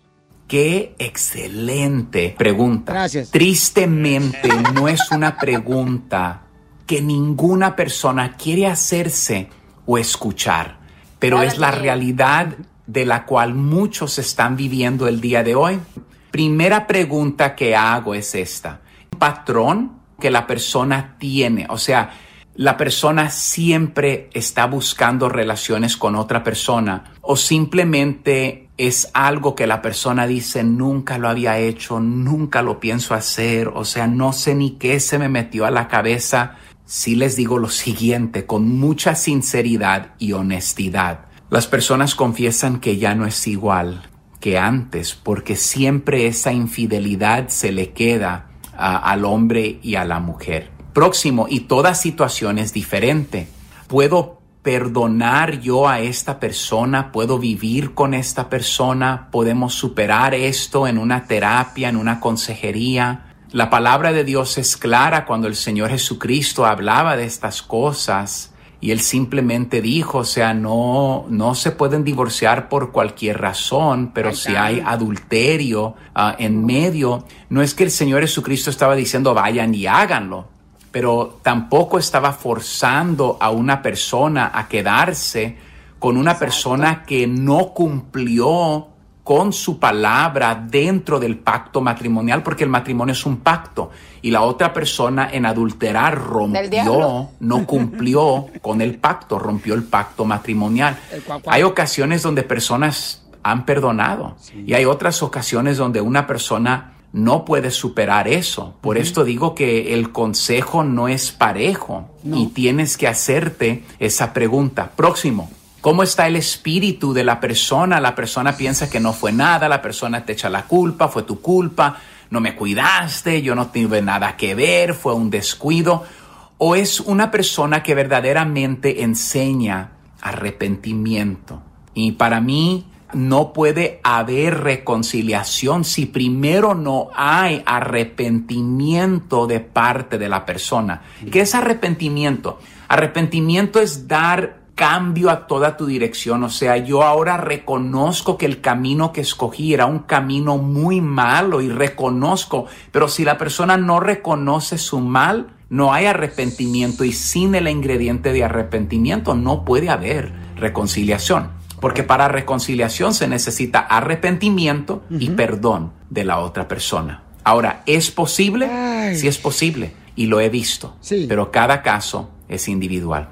Qué excelente pregunta. Gracias. Tristemente no es una pregunta que ninguna persona quiere hacerse o escuchar, pero es la realidad de la cual muchos están viviendo el día de hoy. Primera pregunta que hago es esta. Un patrón que la persona tiene, o sea, la persona siempre está buscando relaciones con otra persona o simplemente es algo que la persona dice nunca lo había hecho, nunca lo pienso hacer, o sea, no sé ni qué se me metió a la cabeza. Sí les digo lo siguiente con mucha sinceridad y honestidad. Las personas confiesan que ya no es igual que antes porque siempre esa infidelidad se le queda al hombre y a la mujer. Próximo, y toda situación es diferente. Puedo perdonar yo a esta persona, puedo vivir con esta persona, podemos superar esto en una terapia, en una consejería. La palabra de Dios es clara cuando el Señor Jesucristo hablaba de estas cosas y él simplemente dijo, o sea, no, no se pueden divorciar por cualquier razón, pero si hay adulterio ah, en medio, no es que el Señor Jesucristo estaba diciendo vayan y háganlo, pero tampoco estaba forzando a una persona a quedarse con una persona que no cumplió con su palabra dentro del pacto matrimonial, porque el matrimonio es un pacto y la otra persona en adulterar rompió, no cumplió con el pacto, rompió el pacto matrimonial. Hay ocasiones donde personas han perdonado y hay otras ocasiones donde una persona no puede superar eso. Por esto digo que el consejo no es parejo y tienes que hacerte esa pregunta. Próximo. ¿Cómo está el espíritu de la persona? La persona piensa que no fue nada, la persona te echa la culpa, fue tu culpa, no me cuidaste, yo no tuve nada que ver, fue un descuido. O es una persona que verdaderamente enseña arrepentimiento. Y para mí no puede haber reconciliación si primero no hay arrepentimiento de parte de la persona. ¿Qué es arrepentimiento? Arrepentimiento es dar cambio a toda tu dirección. O sea, yo ahora reconozco que el camino que escogí era un camino muy malo y reconozco, pero si la persona no reconoce su mal, no hay arrepentimiento y sin el ingrediente de arrepentimiento no puede haber reconciliación. Porque para reconciliación se necesita arrepentimiento y perdón de la otra persona. Ahora, ¿es posible? Sí es posible y lo he visto, pero cada caso es individual.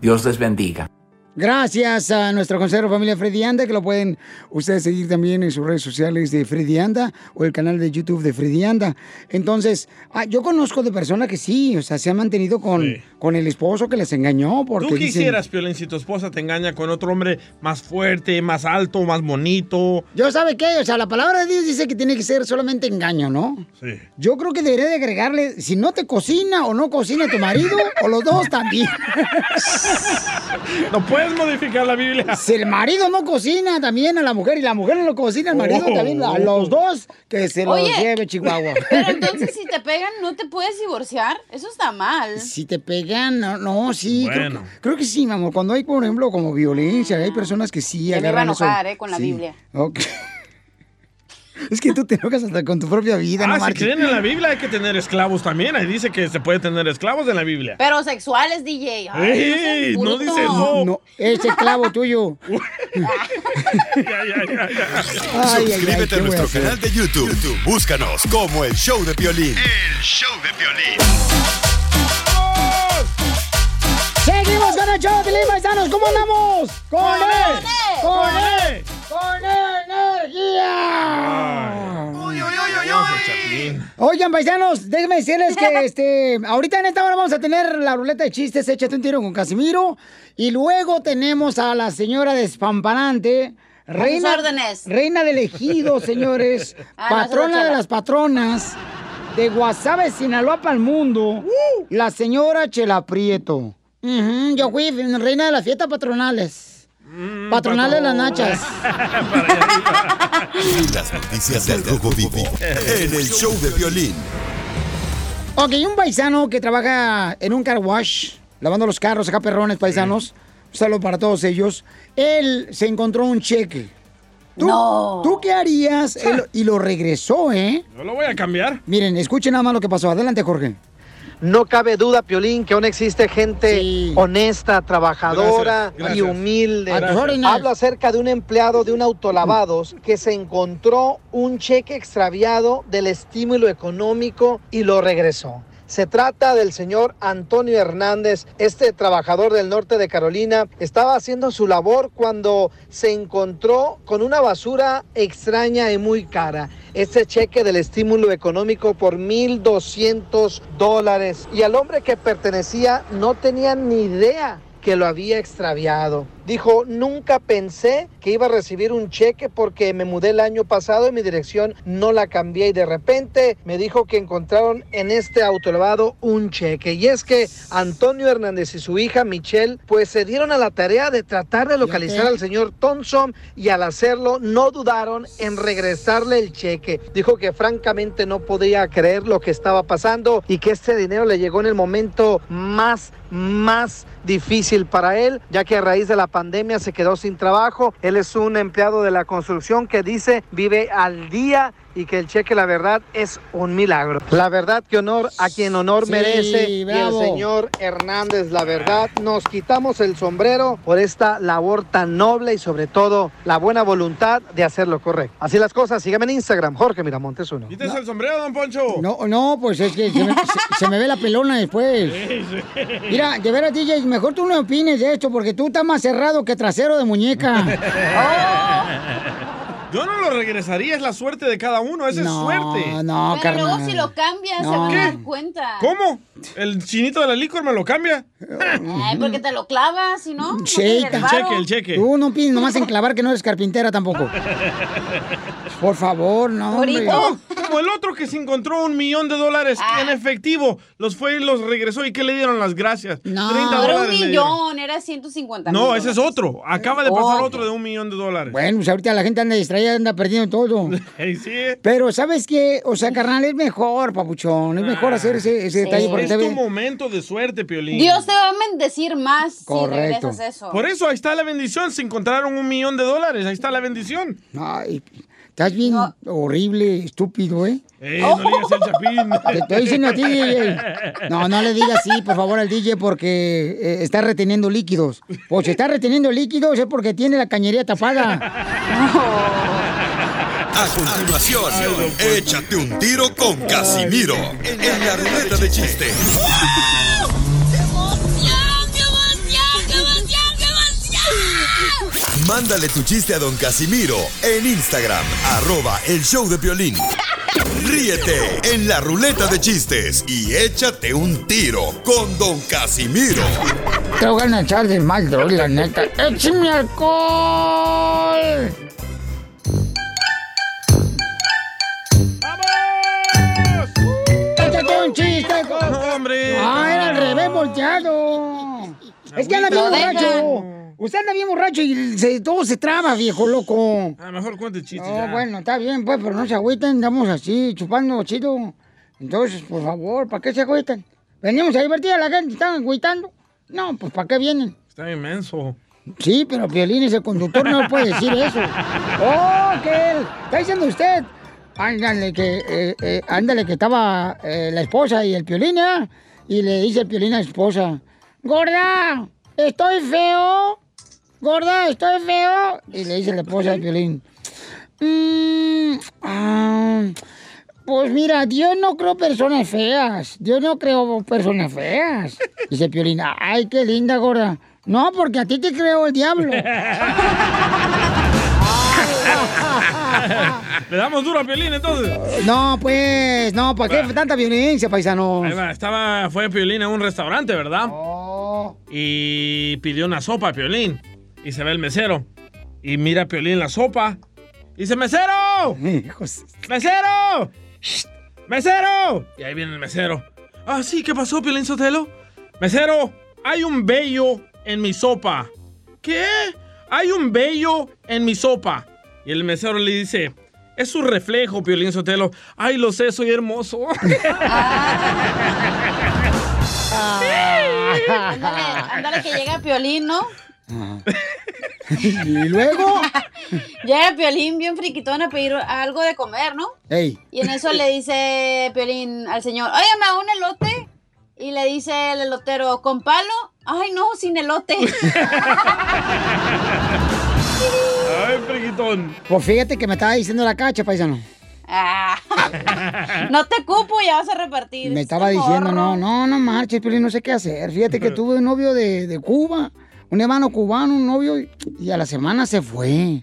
Dios les bendiga. Gracias a nuestro consejero familia Freddy Anda, que lo pueden ustedes seguir también en sus redes sociales de Freddy Anda o el canal de YouTube de Freddy Anda. Entonces, ah, yo conozco de personas que sí, o sea, se han mantenido con, con el esposo que les engañó. Porque ¿Tú dicen- quisieras, Piolín, si tu esposa te engaña con otro hombre más fuerte, más alto, más bonito? Yo sabe qué, o sea, la palabra de Dios dice que tiene que ser solamente engaño, ¿no? Sí. Yo creo que debería de agregarle, si no te cocina o no cocina tu marido, o los dos también. No puedes modificar la Biblia. Si el marido no cocina también a la mujer y la mujer no lo cocina al marido Oh. también, a los dos, que se los Oye, lleve Chihuahua. Pero entonces si te pegan, ¿no te puedes divorciar? Eso está mal. Si te pegan, no, no sí, creo, Bueno. que, creo que sí, mi amor. Cuando hay, por ejemplo, como violencia, hay personas que sí Ya me iba a agarran eso. enojar, ¿eh? Con la Sí. Biblia. Ok. Es que tú te enojas hasta con tu propia vida, Ah, no si marches. creen en la Biblia hay que tener esclavos también. Ahí dice que se puede tener esclavos en la Biblia. Pero sexuales, DJ. Ay, ¡Ey! No bruto. dice eso. No, ese clavo tuyo. Ay, ay, Suscríbete ¿qué a a nuestro hacer? canal de YouTube. YouTube, Búscanos como el show de Piolín. El show de Piolín. Seguimos con el show de paisanos. ¿Cómo andamos? ¡Con ¡Con él! él! ¡Con ¡Con él! ¡Con energía! Oigan, paisanos, déjenme decirles que este, ahorita en esta hora vamos a tener la ruleta de chistes, échate un tiro con Casimiro. Y luego tenemos a la señora despampanante. Reina, órdenes. reina del ejido, señores. Ah, patrona de las patronas. De Guasave, Sinaloa para el mundo. La señora Chela Prieto. Ujú, yo fui reina de las fiestas patronales. patronales de las nachas. Las noticias del Rojo Vivo en el show de violín. Ok, un paisano que trabaja en un car wash, lavando los carros acá, perrones paisanos. Un saludo para todos ellos. Él se encontró un cheque. ¿Tú, ¿tú qué harías? Él- y lo regresó, ¿eh? Yo lo voy a cambiar. Miren, escuchen nada más lo que pasó. Adelante, Jorge. No cabe duda, Piolín, que aún existe gente honesta, trabajadora Gracias, gracias. y humilde. Hablo acerca de un empleado de un autolavados que se encontró un cheque extraviado del estímulo económico y lo regresó. Se trata del señor Antonio Hernández, este trabajador del norte de Carolina. Estaba haciendo su labor cuando se encontró con una basura extraña y muy cara. Este cheque del estímulo económico por 1.200 dólares. Y al hombre que pertenecía no tenía ni idea que lo había extraviado. Dijo, nunca pensé que iba a recibir un cheque porque me mudé el año pasado y mi dirección no la cambié y de repente me dijo que encontraron en este autolavado un cheque. Y es que Antonio Hernández y su hija Michelle pues se dieron a la tarea de tratar de localizar al señor Thompson y al hacerlo no dudaron en regresarle el cheque. Dijo que francamente no podía creer lo que estaba pasando y que este dinero le llegó en el momento más, más difícil para él, ya que a raíz de la pandemia se quedó sin trabajo. Él es un empleado de la construcción que dice vive al día y que el cheque, la verdad, es un milagro. La verdad que honor a quien honor Sí, merece. Y el señor Hernández, la verdad, nos quitamos el sombrero por esta labor tan noble y sobre todo la buena voluntad de hacer lo correcto. Así las cosas, síganme en Instagram, Jorge Miramontes uno. Quítese el sombrero, don Poncho. No, no, pues es que se me, se- se me ve la pelona después. Mira, de veras, DJ, mejor tú no opines de esto porque tú estás más cerrado que trasero de muñeca. Yo no lo regresaría, es la suerte de cada uno, esa No, es suerte. no, Pero luego si lo cambias se van a dar cuenta. ¿Cómo? ¿El chinito de la licor me lo cambia? Ay, porque te lo clavas, si no. no te Cheita. desvaro. Tú no pides nomás en clavar que no eres carpintera tampoco. Por favor, no. hombre. Oh, como el otro que se encontró un millón de dólares Ah. en efectivo. Los fue y los regresó. ¿Y qué le dieron las gracias? 30 No era un millón, era 150 No, mil ese es otro. Acaba de pasar Oh. otro de un millón de dólares. Bueno, pues ahorita la gente anda distraída, anda perdiendo todo. Sí. Pero, ¿sabes qué? O sea, carnal, es mejor, papuchón. Es mejor hacer ese, ese detalle porque Es tu momento de suerte, Piolín. Dios te va a bendecir más si Correcto. regresas eso. Por eso, ahí está la bendición. Se encontraron un millón de dólares. Ahí está la bendición. Ay, estás bien horrible, estúpido, ¿eh? Eh, no le digas el chapín. Te estoy diciendo a ti, DJ. No, no le digas así, por favor, al DJ porque eh, está reteniendo líquidos. Pues si está reteniendo líquidos es porque tiene la cañería tapada. A continuación, échate un tiro con Casimiro en la ruleta de chiste. Mándale tu chiste a don Casimiro en Instagram, arroba el show de violín. Ríete en la ruleta de chistes y échate un tiro con don Casimiro. Te voy a echar de mal, droga, la neta. ¡Échame alcohol! ¡Échate un chiste! hombre! ¡Ah, era al revés, volteado! Es que anda bien borracho. Usted anda bien borracho y se- todo se traba, viejo loco. Ah, mejor cuente chistes. No, ya. bueno, está bien, pues, pero no se agüiten, andamos así, chupando chido. Entonces, por favor, ¿para qué se agüitan? Venimos a divertir a la gente, ¿están agüitando? No, pues, ¿para qué vienen? Está inmenso. Sí, pero Piolín es el conductor, no puede decir eso. ¡Oh, que él! ¿Está diciendo usted? Ándale, que, eh, eh, ándale, que estaba eh, la esposa y el Piolín, ¿eh? Y le dice el Piolín a la esposa, ¡Gorda! ¿Estoy feo? ¿Gorda? ¿Estoy feo? Y le dice la esposa al Piolín, "Mm, ah, Pues mira, Dios no creó personas feas. Dios no creó personas feas. Dice Piolín, ay, qué linda, gorda. No, porque a ti te creó el diablo. Le damos duro a Piolín entonces. No, pues, no, ¿para qué tanta violencia, paisano? Estaba, fue Piolín a un restaurante, ¿verdad? Oh. Y pidió una sopa a Piolín. Y se ve el mesero. Y mira a Piolín la sopa. Y dice, ¡mesero! ¡Mesero! ¡Shh! ¡Mesero! Y ahí viene el mesero. Ah, sí, ¿qué pasó, Piolín Sotelo? Mesero, hay un vello en mi sopa. ¿Qué? Hay un vello en mi sopa. Y el mesero le dice, es su reflejo, Piolín Sotelo. Ay, lo sé, soy hermoso. Ándale, ándale que llega Piolín, ¿no? ¿Y luego? Llega Piolín bien friquitón a pedir algo de comer, ¿no? Ey. Y en eso le dice Piolín al señor, oye, me da un elote. Y le dice el elotero, ¿con palo? Ay, no, sin elote. Ay, friquitón. Pues fíjate que me estaba diciendo la cacha, paisano. Ah, no te cupo, ya vas a repartir. Me estaba diciendo, no, no, no marches, Piolín, no sé qué hacer. Fíjate que tuve un novio de, de Cuba, un hermano cubano, un novio, y- a la semana se fue.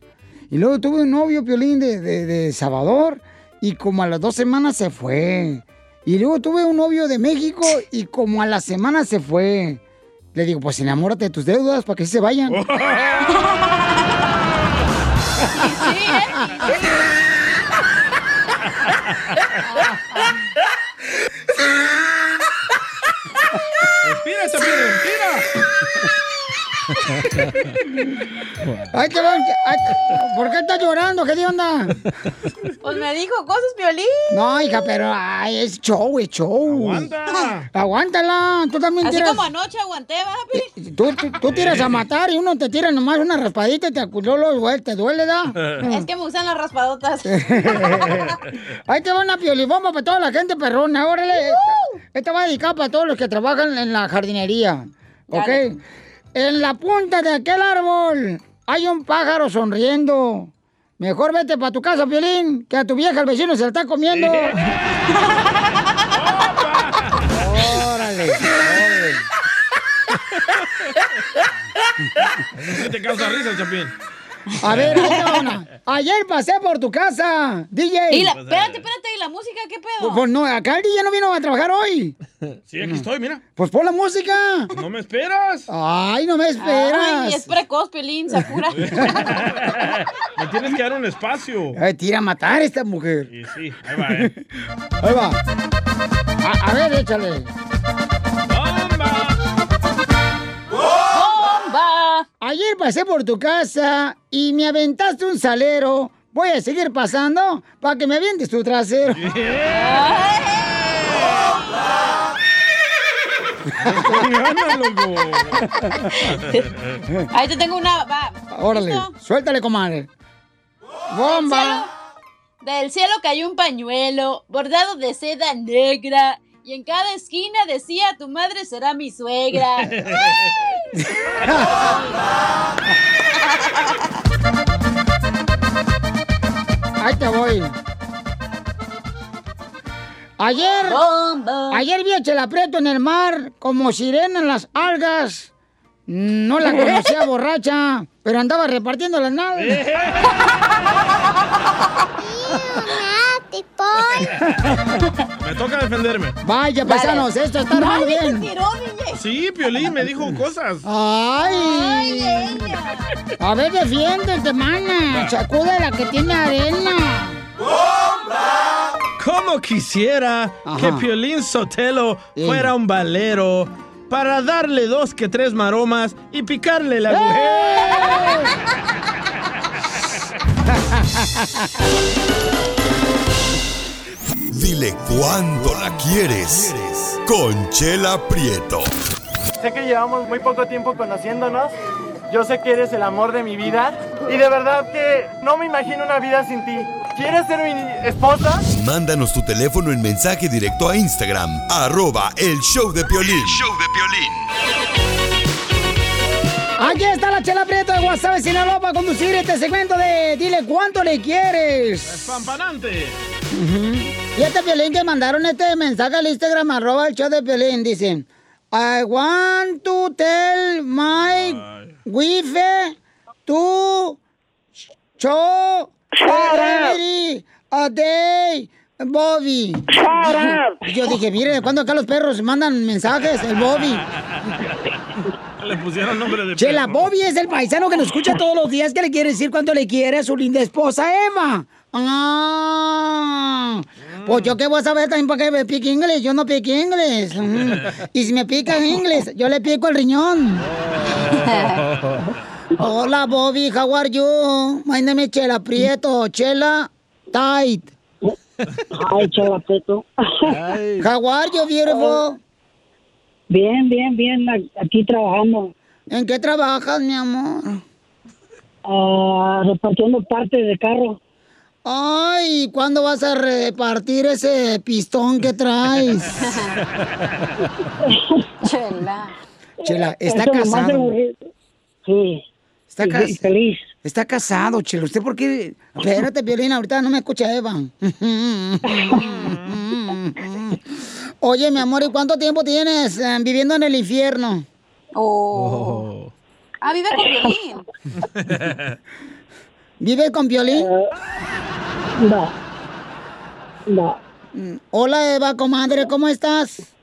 Y luego tuve un novio, Piolín, de, de, de Salvador, y como a las dos semanas se fue. Y luego tuve un novio de México, y como a la semana se fue. Le digo, pues enamórate de tus deudas para que sí se vayan. ¡Respira, Chapín, respira! Ay, qué van- ay, ¿Por qué estás llorando? ¿Qué de onda? Pues me dijo cosas, Piolín. No, hija, pero ay, es show, es show. Aguanta. Aguántala. Tú también Así tiras. como anoche aguanté, ¿va, Piolín? Tú, tú, tú tiras a matar y uno te tira nomás una raspadita y te aculó los güey, te duele, ¿da? Es que me usan las raspadotas. Ahí te va una piolibomba para toda la gente perrona, órale. Esta va dedicada para todos los que trabajan en la jardinería, ¿ok? Dale. En la punta de aquel árbol hay un pájaro sonriendo. Mejor vete para tu casa, Piolín, que a tu vieja el vecino se la está comiendo. órale, órale. Eso sí te causa risa, Chapín. A ver, ahí una. Ayer pasé por tu casa, DJ. Y la, espérate, espérate, ¿y la música qué pedo? Pues, pues no, acá el DJ no vino a trabajar hoy. Sí, aquí estoy, mira. Pues pon la música. ¿No me esperas? Ay, no me esperas. Ay, es precoz, Piolín, se apura. Me tienes que dar un espacio. Ay, tira a matar a esta mujer. Y sí, ahí va, ¿eh? Ahí va. A, a ver, échale. ¡Bomba! Ayer pasé por tu casa y me aventaste un salero. Voy a seguir pasando para que me avientes tu trasero. Ahí te tengo una. Va. Órale, ¿Listo? suéltale, comadre. ¡Bomba! Del cielo cayó un pañuelo bordado de seda negra. Y en cada esquina decía: Tu madre será mi suegra. Ahí te voy. Ayer, ayer vi a Chela Prieto en el mar como sirena en las algas. No la conocía borracha, pero andaba repartiendo las naves. Me toca defenderme. Vaya, paisanos, esto está armando te bien. tiró. Sí, Piolín me dijo cosas. ¡Ay! A ver, defiéndete, mana. Sacude la que tiene arena. ¿Cómo quisiera que Piolín Sotelo fuera un valero para darle dos que tres maromas y picarle la Dile cuándo la quieres. Conchela Prieto. Sé que llevamos muy poco tiempo conociéndonos. Yo sé que eres el amor de mi vida. Y de verdad que no me imagino una vida sin ti. ¿Quieres ser mi esposa? Mándanos tu teléfono en mensaje directo a Instagram, arroba el show de Piolín. show de Aquí está la chela prieto de WhatsApp Sinaloa para conducir este segmento de Dile cuánto le quieres. Espampanante. Ujú. Fíjate, Piolín, que mandaron este mensaje al Instagram, arroba el show de Piolín. Dicen, I want to tell my wife to show every a day, Bobby. Y Yo dije, mire, ¿de cuándo acá los perros mandan mensajes? El Bobby. Le pusieron nombre de Chela, perro. Bobby es el paisano que nos escucha todos los días que le quiere decir cuánto le quiere a su linda esposa Eva. Ah, pues yo qué voy a saber también para qué me pique inglés. Yo no pique inglés. Y si me pica en inglés, yo le pico el riñón. Hola, Bobby, how are you? My name is Chela Prieto. Chela Tight. Hi, Chela Prieto. How are you, beautiful? Bien, bien, bien, aquí trabajando. ¿En qué trabajas, mi amor? Ah, repartiendo partes de carro. Ay, ¿cuándo vas a repartir ese pistón que traes? Chela. Chela, está Eso casado. Sí. Está casado. feliz. Está casado, Chela. ¿Usted por qué? Espérate, Violina, ahorita no me escucha Eva. Oye, mi amor, ¿y cuánto tiempo tienes eh, viviendo en el infierno? Oh. Ah, vive con violín. ¿Vives con violín? no. No. Hola, Eva, comadre, ¿cómo estás?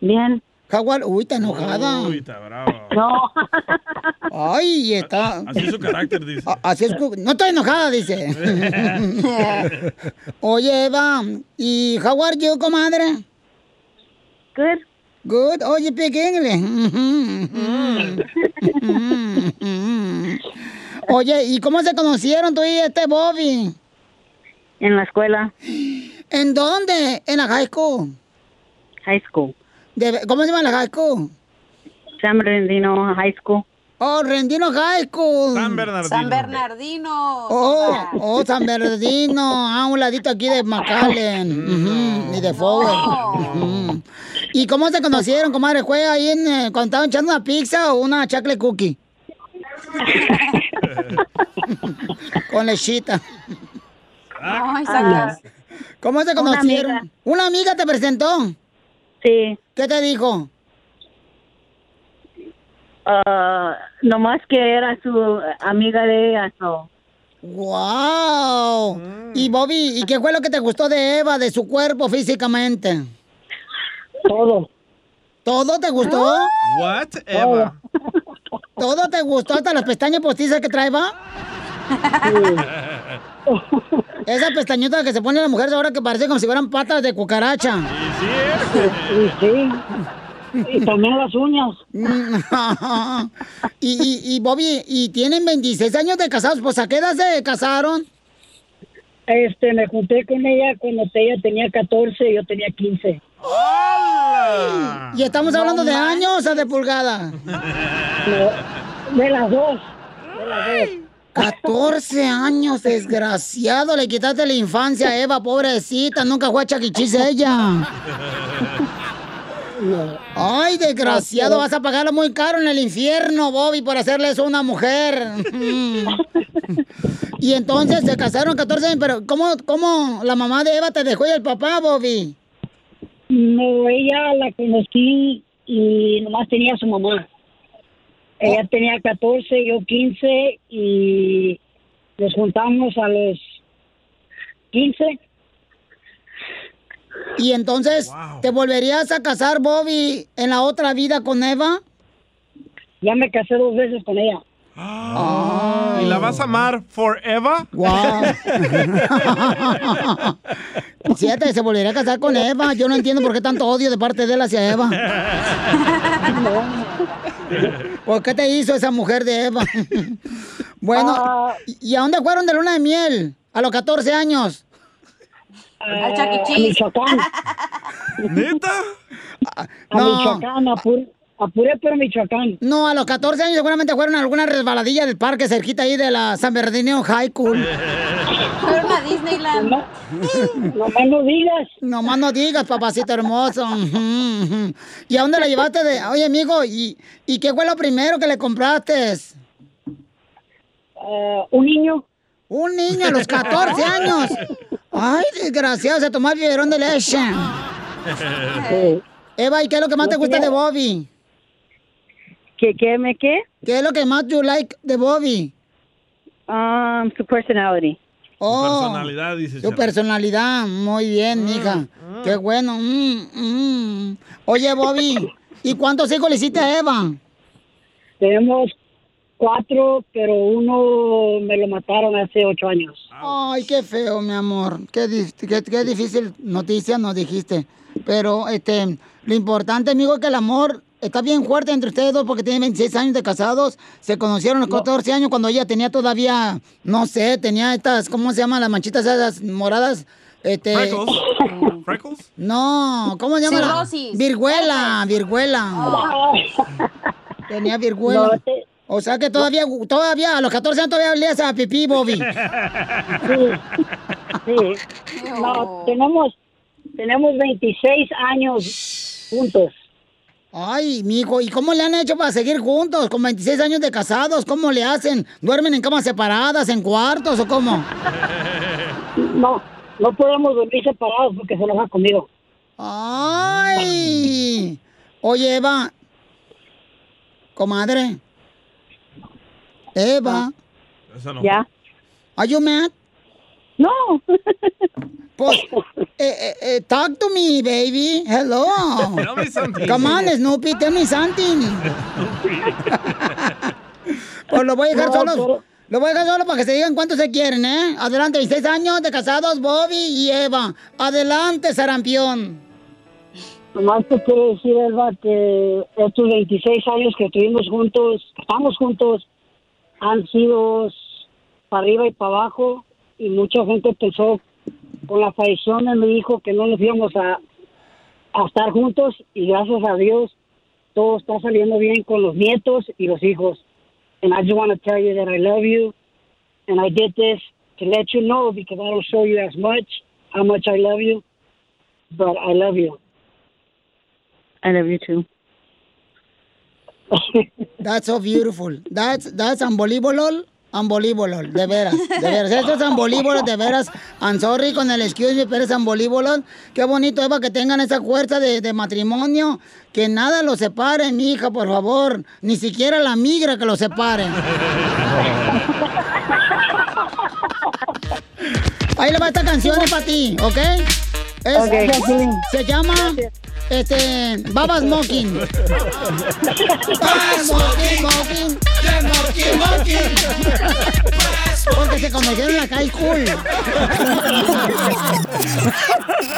Bien. Jaguar, uy, está enojada. Uy, está bravo. No. Ay, está. Así es su carácter, dice. A- Así es. No estoy enojada, dice. Oye, Eva, ¿y how are you, comadre? Good. Good. Oye, speak English. Oye, ¿y cómo se conocieron tú y este Bobby? En la escuela. ¿En dónde? En la high school. High school. De- ¿Cómo se llama la high school? San Bernardino High School. Oh, Rendino High School. San Bernardino. San Bernardino. Oh, oh, San Bernardino, a un ladito aquí de McAllen ujú, y de Fowler. ¿Y cómo se conocieron, comadre? ¿Fue ahí en, eh, cuando estaban echando una pizza o una chocolate cookie? Con lechita. Ay, sacas. ¿Cómo se Una conocieron? amiga. ¿Una amiga te presentó? Sí. ¿Qué te dijo? Ah, nomás que era su amiga de ella. so. ¡Wow! Y Bobby, ¿y qué fue lo que te gustó de Eva, de su cuerpo físicamente? Todo. ¿Todo te gustó? What, Eva? ¿Todo te gustó hasta las pestañas postizas que trae, va? Esa pestañota que se pone la mujer ahora que parece como si fueran patas de cucaracha. Y sí. Y también las uñas. y, y, y Bobby, ¿y tienen 26 años de casados? Pues ¿a qué edad se casaron? Este, me junté con ella cuando ella tenía 14 y yo tenía 15. Y estamos hablando de años o de pulgada. De las dos. De las dos. 14 años, desgraciado. Le quitaste la infancia a Eva, pobrecita. Nunca fue a chaquichis ella. Ay, desgraciado, vas a pagarlo muy caro en el infierno, Bobby, por hacerle eso a una mujer. y entonces se casaron 14 años, pero ¿cómo, ¿cómo la mamá de Eva te dejó y el papá, Bobby? No, ella la conocí y nomás tenía a su mamá. Ella tenía 14, yo 15 y nos juntamos a los 15. Y entonces, ¿te volverías a casar, Bobby, en la otra vida con Eva? Ya me casé dos veces con ella. ¿Y la vas a amar forever? Wow. Fíjate, se volvería a casar con Eva. Yo no entiendo por qué tanto odio de parte de él hacia Eva. ¿Por qué te hizo esa mujer de Eva? bueno, ¿y a dónde fueron de luna de miel? A los 14 años. Al Chuck E. a. Michoacán. ¿Neta? A No. Michoacán, a Pur- a Michoacán. No, a los 14 años seguramente fueron a alguna resbaladilla del parque cerquita ahí de la San Bernardino High School. Fueron a Disneyland. Nomás no digas. Nomás no digas, papacito hermoso. ¿Y a dónde la llevaste de...? Oye, amigo, ¿y, ¿y qué fue lo primero que le compraste? Ah, un niño. Un niño a los 14 años. Ay, desgraciado, se tomó el biberón de leche. Eva, ¿y qué es lo que más te gusta de Bobby? ¿Qué, qué me qué? ¿Qué es lo que más you like de Bobby? Um, su personality. Oh, Personalidad, dice su personalidad, muy bien, mija. Qué bueno. mm, mm. Oye, Bobby, ¿y cuántos hijos le hiciste a Eva? Tenemos cuatro, pero uno me lo mataron hace ocho años. Ay, qué feo, mi amor. Qué, qué- qué difícil noticia nos dijiste. Pero este, lo importante, amigo, es que el amor está bien fuerte entre ustedes dos porque tienen 26 años de casados. Se conocieron a los 14 años cuando ella tenía todavía, no sé, tenía estas, ¿cómo se llaman las manchitas esas moradas? Este, Freckles. Freckles. No, ¿cómo se llama? la- Cirrosis. Virguela, virguela. Tenía virguela. No, te- O sea que todavía, todavía, a los 14 años todavía olías a pipí, Bobby. Sí. No, tenemos, tenemos 26 años juntos. Ay, mijo, ¿y cómo le han hecho para seguir juntos con 26 años de casados? ¿Cómo le hacen? ¿Duermen en camas separadas, en cuartos o cómo? No, no podemos dormir separados porque se enoja conmigo. Ay. Oye, Eva. Comadre. Eva. Eso no. ¿Ya? Are you mad? No. Pues, eh, eh, eh, talk to me, baby. Hello. Tell me something. Come on, Snoopy, tell me something. pues lo voy a dejar No, solo. pero- Lo voy a dejar solo para que se digan cuántos se quieren, ¿eh? Adelante, 26 años de casados, Bobby y Eva. Adelante, sarampión. Nomás te quiero decir, Elba, que estos 26 años que estuvimos juntos, estamos juntos, han sido para arriba y para abajo. Y mucha gente pensó con la fallecición de mi hijo que no nos íbamos a, a estar juntos. Y gracias a Dios, todo está saliendo bien con los nietos y los hijos. And I just want to tell you that I love you. And I did this to let you know because I don't show you as much how much I love you. But I love you. I love you too. That's so beautiful. That's, that's unbelievable. Unbelievable, de veras, de veras. Esto es unbelievable, de veras. I'm sorry con el excuse me, pero es unbelievable. Qué bonito, Eva, que tengan esa fuerza de, de matrimonio. Que nada los separe, mi hija, por favor. Ni siquiera la migra que los separe. Ahí le va esta canción, es para ti, ¿ok? Es- Ok. Se llama, este, Baba Smoking. Baba Smoking, Smoking. Porque se convirtieron en la high school.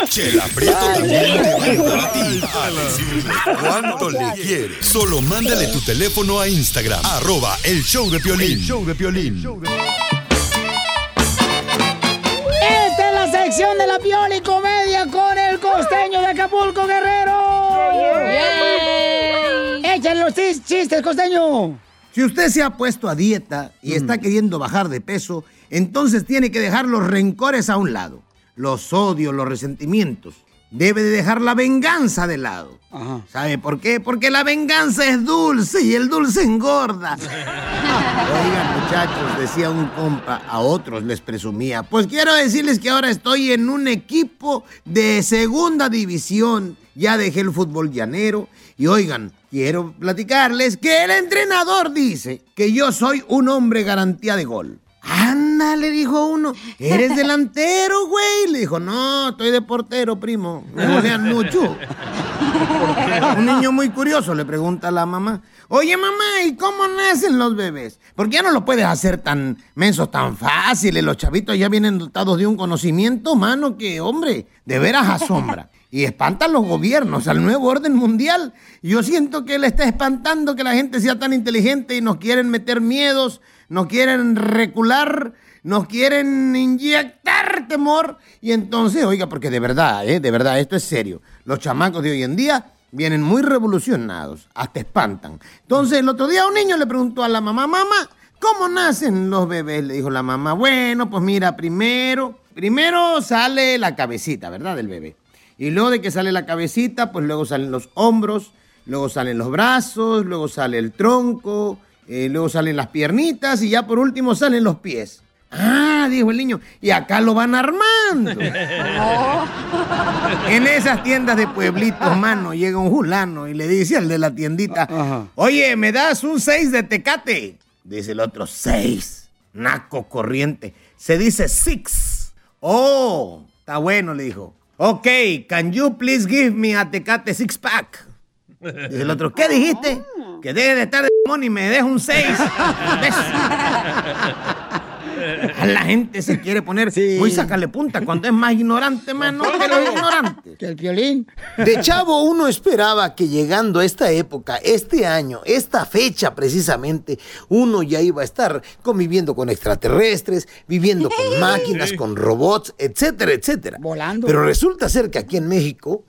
Chela Prieto también te va a ayudar a ti a decirle cuánto le quieres. Solo mándale tu teléfono a Instagram, arroba el show de Piolín. El show de Piolín. Sección de la piola y comedia con el costeño de Acapulco, Guerrero. Échale los chis- chistes, costeño. Si usted se ha puesto a dieta y está queriendo bajar de peso, entonces tiene que dejar los rencores a un lado, los odios, los resentimientos. Debe de dejar la venganza de lado. ¿Sabe por qué? Porque la venganza es dulce y el dulce engorda. Oigan, muchachos, decía un compa, a otros les presumía. Pues quiero decirles que ahora estoy en un equipo de segunda división. Ya dejé el fútbol llanero. Y oigan, quiero platicarles que el entrenador dice que yo soy un hombre garantía de gol. Le dijo uno, eres delantero, güey. Le dijo, no, estoy de portero, primo. Me golean mucho. Un niño muy curioso le pregunta a la mamá, oye mamá, ¿y cómo nacen los bebés? Porque ya no lo puedes hacer tan mensos, tan fáciles. Los chavitos ya vienen dotados de un conocimiento, mano, que, hombre, de veras asombra. Y espantan los gobiernos al nuevo orden mundial. Yo siento que le está espantando que la gente sea tan inteligente y nos quieren meter miedos, nos quieren recular, nos quieren inyectar temor. Y entonces, oiga, porque de verdad, ¿eh? de verdad, esto es serio. Los chamacos de hoy en día vienen muy revolucionados, hasta espantan. Entonces, el otro día un niño le preguntó a la mamá, mamá, ¿cómo nacen los bebés? Le dijo la mamá, bueno, pues mira, primero, primero sale la cabecita, ¿verdad? Del bebé. Y luego de que sale la cabecita, pues luego salen los hombros, luego salen los brazos, luego sale el tronco, eh, luego salen las piernitas y ya por último salen los pies. Ah, dijo el niño, y acá lo van armando. En esas tiendas de pueblitos, mano, llega un fulano y le dice al de la tiendita, oye, ¿me das un 6 de tecate? Dice el otro, 6. Naco corriente. Se dice six. Oh, está bueno, le dijo. Ok, can you please give me a tecate six pack? Dice el otro, ¿qué dijiste? Que deje de estar de y me deja un 6. La gente se quiere poner muy sacarle punta cuando es más ignorante, mano, que los ignorantes. Que el violín. De chavo uno esperaba que llegando a esta época, este año, esta fecha precisamente, uno ya iba a estar conviviendo con extraterrestres, viviendo con máquinas, con robots, etcétera, etcétera. Volando. Pero resulta ser que aquí en México,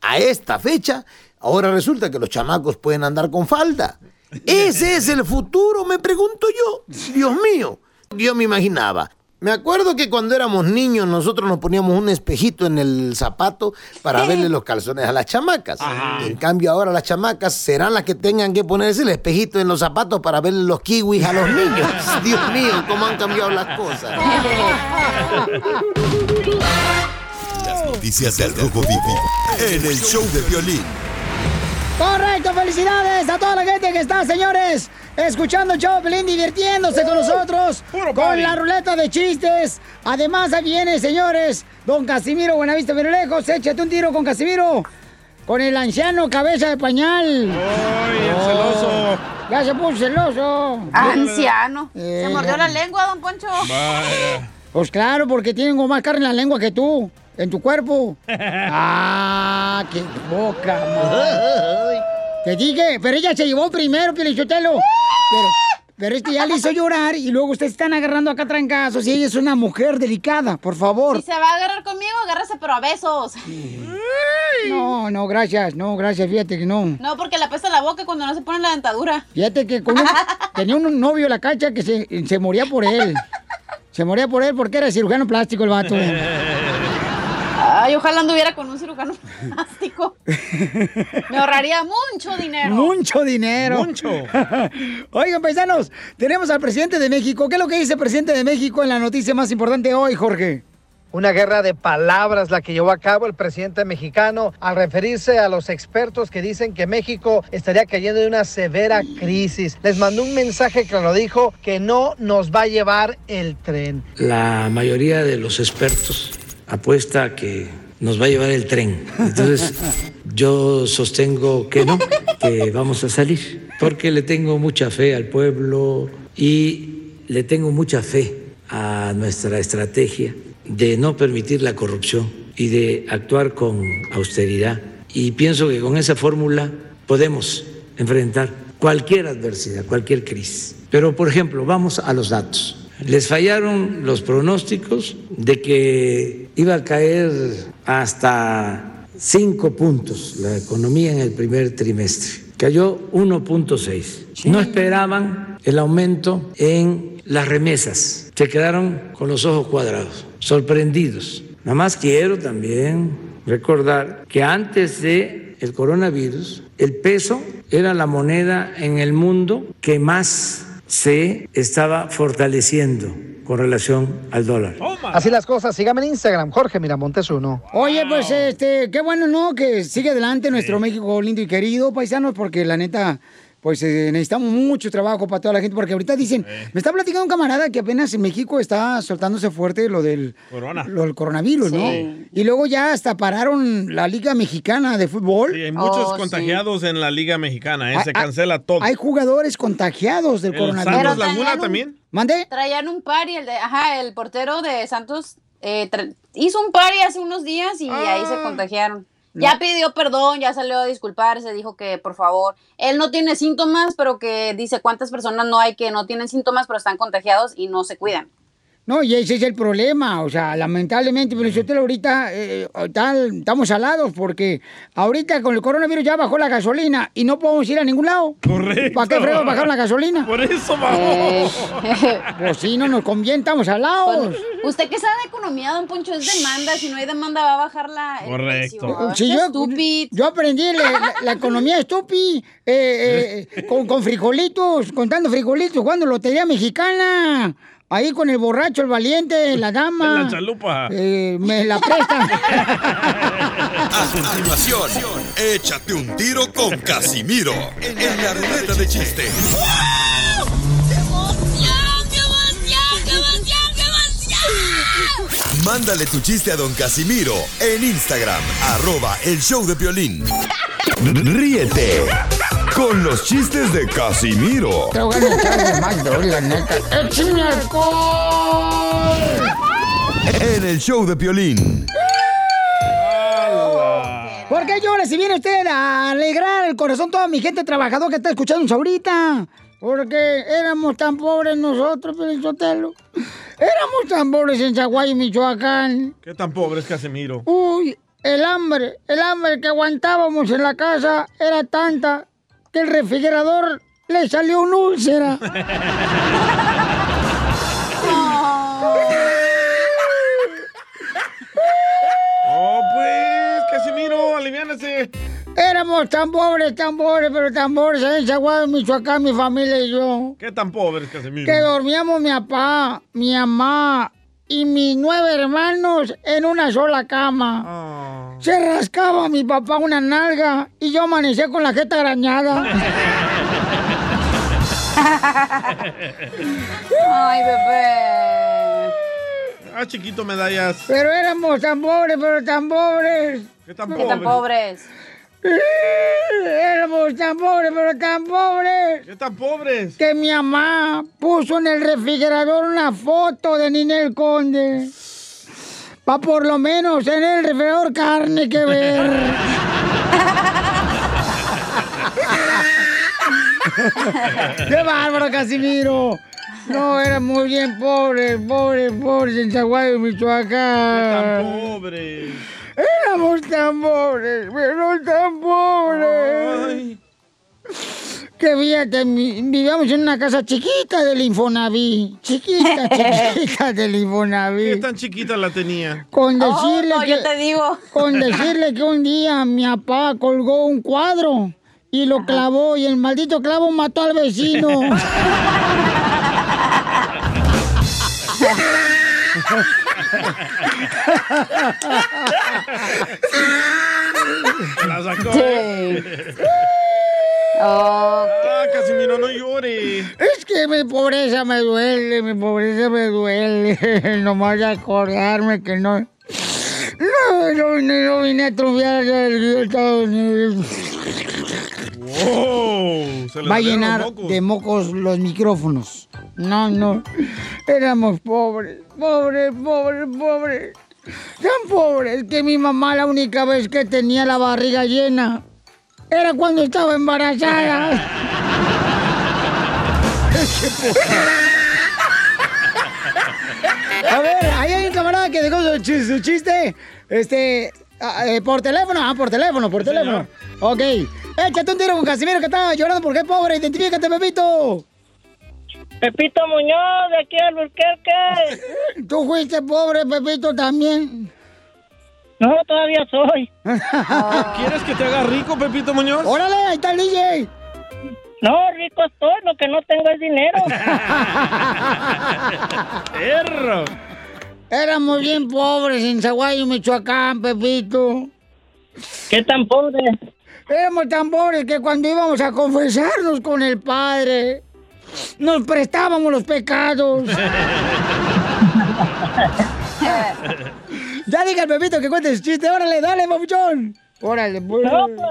a esta fecha, ahora resulta que los chamacos pueden andar con falda. Ese es el futuro, me pregunto yo. Dios mío, yo me imaginaba. Me acuerdo que cuando éramos niños nosotros nos poníamos un espejito en el zapato para verle los calzones a las chamacas. En cambio ahora las chamacas serán las que tengan que ponerse el espejito en los zapatos para verle los kiwis a los niños. Dios mío, cómo han cambiado las cosas. Las noticias del Rojo Vivo en el show de violín. Correcto, felicidades a toda la gente que está, señores, escuchando el show Pelín, divirtiéndose con nosotros, con party. la ruleta de chistes. Además, ahí viene, señores, don Casimiro Buenavista lejos, échate un tiro con Casimiro, con el anciano cabeza de pañal. ¡Ay, el celoso! Ya se puso celoso. Anciano. Eh, Se mordió la lengua, don Poncho. Vaya. Pues claro, porque tengo más carne en la lengua que tú, en tu cuerpo. ah, qué boca, man. Te dije, pero ella se llevó primero, Pelichotelo. Pero, pero es que ya le hizo llorar y luego ustedes están agarrando acá trancazos y ella es una mujer delicada, por favor. Si se va a agarrar conmigo, agárrese pero a besos. No, no, gracias, no, gracias, fíjate que no. No, porque le apesta la boca cuando no se pone la dentadura. Fíjate que con un- tenía un novio la cacha que se, se moría por él. Se moría por él porque era cirujano plástico el vato. Ay, ojalá anduviera con un cirujano plástico. Me ahorraría mucho dinero. Mucho dinero. Mucho. Oigan, paisanos, tenemos al presidente de México. ¿Qué es lo que dice el presidente de México en la noticia más importante hoy, Jorge? Una guerra de palabras la que llevó a cabo el presidente mexicano al referirse a los expertos que dicen que México estaría cayendo en una severa crisis. Les mandó un mensaje que lo dijo que no nos va a llevar el tren. La mayoría de los expertos apuesta a que nos va a llevar el tren. Entonces, yo sostengo que no, que vamos a salir, porque le tengo mucha fe al pueblo y le tengo mucha fe a nuestra estrategia de no permitir la corrupción y de actuar con austeridad. Y pienso que con esa fórmula podemos enfrentar cualquier adversidad, cualquier crisis. Pero, por ejemplo, vamos a los datos. Les fallaron los pronósticos de que iba a caer hasta 5 puntos la economía en el primer trimestre. Cayó 1.6. No esperaban el aumento en las remesas. Se quedaron con los ojos cuadrados, sorprendidos. Nada más quiero también recordar que antes de el coronavirus, el peso era la moneda en el mundo que más se estaba fortaleciendo con relación al dólar. Así las cosas, síganme en Instagram, Jorge Miramontes uno. Oye, pues este, qué bueno, ¿no? Que sigue adelante nuestro México lindo y querido, paisanos, porque la neta, pues eh, necesitamos mucho trabajo para toda la gente, porque ahorita dicen, me está platicando un camarada que apenas en México está soltándose fuerte lo del, Corona. lo del coronavirus, ¿no? Sí. Y luego ya hasta pararon la Liga Mexicana de Fútbol. Sí, hay muchos Oh, contagiados en la Liga Mexicana, ¿eh? Ah, se ah, cancela todo. Hay jugadores contagiados del El coronavirus. Santos Laguna traían un- también. ¿Mande? Traían un party, el de, ajá, el portero de Santos eh, hizo un party hace unos días y ahí Ah. se contagiaron. Ya pidió perdón, ya salió a disculparse, dijo que por favor, él no tiene síntomas, pero que dice cuántas personas no hay que no tienen síntomas, pero están contagiados y no se cuidan. No, y ese es el problema, o sea, lamentablemente, pero te lo ahorita eh, tal- estamos alados porque ahorita con el coronavirus ya bajó la gasolina y no podemos ir a ningún lado. Correcto. ¿Para qué frego bajar la gasolina? Por eso. Eh, Pues sí, no nos conviene, estamos alados. Usted que sabe de economía, don Poncho, es demanda. Si no hay demanda, va a bajar la. Correcto. Sí, Qué yo, estúpido. yo aprendí la, la- la economía estúpida eh, eh, con, con frijolitos, contando frijolitos, jugando lotería mexicana. Ahí con el borracho, el valiente, la dama. En la chalupa. Eh, me la prestan. A continuación, échate un tiro con Casimiro en la ruleta de chiste. Mándale tu chiste a don Casimiro en Instagram, arroba el show de violín. Ríete con los chistes de Casimiro Te voy a echar de mal, bro, la neta. ¡Échame alcohol! en el show de violín. ¿Por qué llora si viene usted a alegrar el corazón toda mi gente trabajadora que está escuchándonos ahorita? Porque éramos tan pobres nosotros, Pelizotelo. Éramos tan pobres en Zaguayo, Michoacán. ¿Qué tan pobre es Casimiro? Uy, el hambre, el hambre que aguantábamos en la casa era tanta que el refrigerador le salió una úlcera. Oh, pues, Casimiro, aliviánese. Éramos tan pobres, tan pobres, pero tan pobres en Michoacán, mi familia y yo. ¿Qué tan pobre es Casimiro? Que dormíamos mi papá, mi mamá y mis nueve hermanos en una sola cama. Se rascaba mi papá una nalga y yo amanecía con la jeta arañada. Ay, bebé. Ah, chiquito, medallas. Pero éramos tan pobres, pero tan pobres. ¿Qué tan ¿Qué pobre? tan pobres? Éramos tan pobres, pero tan pobres. ¿Qué tan pobres? Que mi mamá puso en el refrigerador una foto de Ninel Conde. Pa' por lo menos en el refrigerador carne que ver. ¡Qué bárbaro, Casimiro! No, era muy bien pobre, pobre, pobre en Zaguayo, Michoacán. Pobre. Éramos tan pobres, pero tan pobres. Que fíjate, vivíamos en una casa chiquita del Infonavit. Chiquita, chiquita del ¿Qué Infonavit. tan chiquita la tenía? Con Oh, decirle no, que, yo te digo. Con decirle que un día mi papá colgó un cuadro y lo clavó y el maldito clavo mató al vecino. La sacó. Sí. Ah, Casimiro, no llore. Es que mi pobreza me duele, mi pobreza me duele. Nomás de acordarme que no. No, no, no, no vine a triunfar a los Estados Unidos. Wow, se Va a llenar mocos. de mocos los micrófonos. No, no. Éramos pobres, pobres, pobres, pobres. Tan pobres que mi mamá la única vez que tenía la barriga llena era cuando estaba embarazada. A ver, ahí hay un camarada que dejó su chiste. Este. Ah, eh, por teléfono, ah, por teléfono, por teléfono. Ok. Échate un tiro con Casimiro que estaba llorando porque es pobre. Identifícate, Pepito. Pepito Muñoz, de aquí al Alburquerque. Tú fuiste pobre, Pepito, también. No, todavía soy. ¿Quieres que te haga rico, Pepito Muñoz? ¡Órale, ahí está el DJ! No, rico estoy, lo que no tengo es dinero. ¡Perro! Éramos bien pobres en Zaguayo, Michoacán, Pepito. ¿Qué tan pobre? Éramos tan pobres que cuando íbamos a confesarnos con el Padre, nos prestábamos los pecados. ya diga el Pepito que cuente su chiste. Órale, dale, papuchón. Órale, pues. No, pues,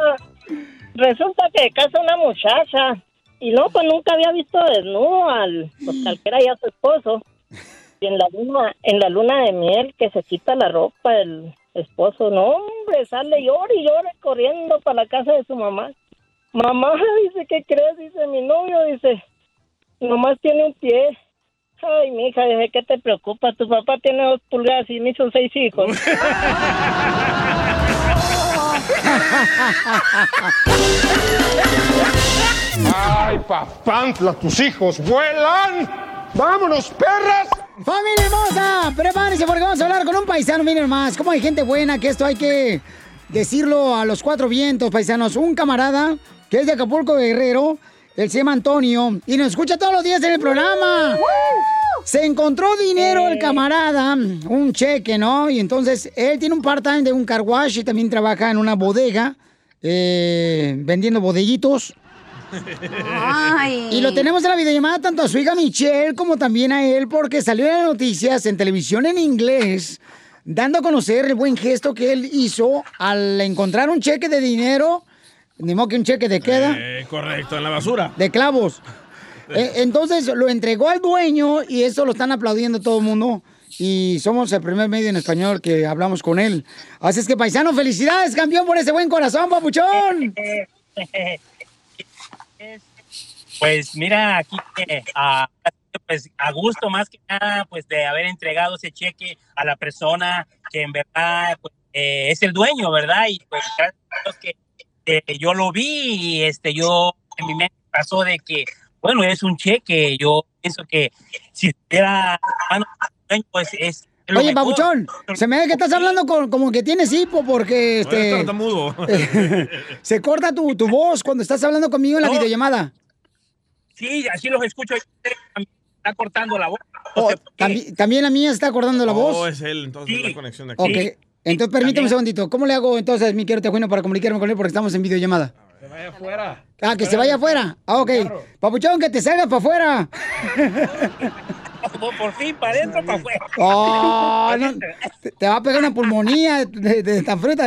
resulta que casa una muchacha. Y no, pues nunca había visto desnudo al, pues al que era ya su esposo. Y en la luna, en la luna de miel que se quita la ropa el esposo, no hombre, sale llore y llore corriendo para la casa de su mamá. Mamá, dice, ¿qué crees? Dice mi novio, dice, nomás tiene un pie. Ay, mija, dice, ¿qué te preocupa? Tu papá tiene dos pulgadas y me hizo seis hijos. ¡Ay, papantla, tus hijos vuelan! ¡Vámonos, perras! ¡Familia hermosa! Prepárense porque vamos a hablar con un paisano, miren más. Como hay gente buena, que esto hay que decirlo a los cuatro vientos, paisanos. Un camarada que es de Acapulco Guerrero, él se llama Antonio y nos escucha todos los días en el programa. Se Se encontró dinero el camarada, un cheque, ¿no? Y entonces él tiene un part-time de un car wash y también trabaja en una bodega eh, vendiendo bodellitos. Ay. Y lo tenemos en la videollamada tanto a su hija Michelle como también a él porque salió en las noticias en televisión en inglés dando a conocer el buen gesto que él hizo al encontrar un cheque de dinero, ni modo que un cheque de queda, Eh, correcto, en la basura. de clavos. Eh, entonces lo entregó al dueño y eso lo están aplaudiendo todo el mundo. Y somos el primer medio en español que hablamos con él. Así es que, paisano, felicidades, campeón, por ese buen corazón, papuchón. Pues mira, aquí eh, a, pues, a gusto más que nada pues de haber entregado ese cheque a la persona que en verdad pues, eh, es el dueño, ¿verdad? Y pues gracias a Dios que eh, yo lo vi y este, yo en mi mente pasó de que, bueno, es un cheque, yo pienso que si era dueño, pues es Oye, mejor. papuchón, se me ve que estás hablando con- como que tienes hipo porque este, tartamudo. se corta tu, tu voz cuando estás hablando conmigo en la No. videollamada. Sí, así los escucho, está cortando la voz. Oh, tambi- también la mía está acordando la voz. Oh, es él, entonces la conexión de aquí. Ok, entonces permíteme un segundito. ¿Cómo le hago entonces, mi querido Tejuino, para comunicarme con él porque estamos en videollamada? Se vaya afuera. Ah, que se vaya afuera. Ah, ok. Papuchón, que te salga para afuera. Por fin, para adentro, para afuera. Oh, no, te, te va a pegar una pulmonía de, de esta fruta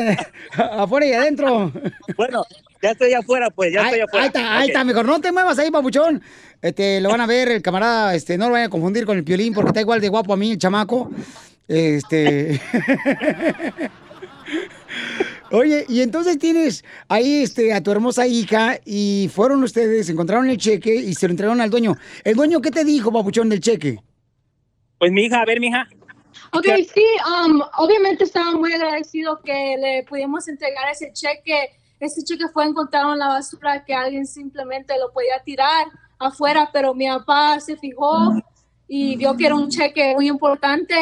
afuera y adentro. Bueno, ya estoy afuera, pues, ya Ahí, estoy afuera. ahí está, ahí está, mejor no te muevas ahí, papuchón. Este, lo van a ver, el camarada, este, no lo vayan a confundir con el piolín porque está igual de guapo a mí, el chamaco. Este. Oye, y entonces tienes ahí este, a tu hermosa hija y fueron ustedes, encontraron el cheque y se lo entregaron al dueño. ¿El dueño qué te dijo, papuchón, del cheque? Pues mi hija, a ver, mi hija. Ok, sí, um, obviamente estaba muy agradecido que le pudimos entregar ese cheque. Ese cheque fue encontrado en la basura que alguien simplemente lo podía tirar afuera, pero mi papá se fijó y vio que era un cheque muy importante.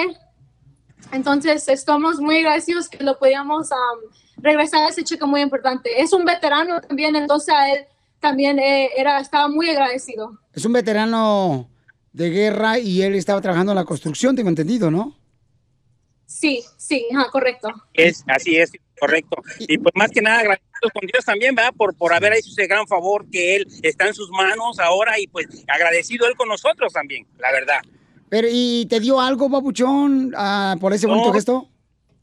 Entonces, estamos muy agradecidos que lo podíamos um, regresar ese cheque muy importante. Es un veterano también, entonces a él también eh, era, estaba muy agradecido. Es un veterano de guerra y él estaba trabajando en la construcción, tengo entendido, ¿no? Sí, sí, ajá, correcto. Es, así es, correcto. Y pues más que nada agradecidos con Dios también, ¿verdad? Por, por haber hecho ese gran favor que Él está en sus manos ahora y pues agradecido Él con nosotros también, la verdad. Pero, ¿y te dio algo, papuchón, ah, por ese bonito No. gesto?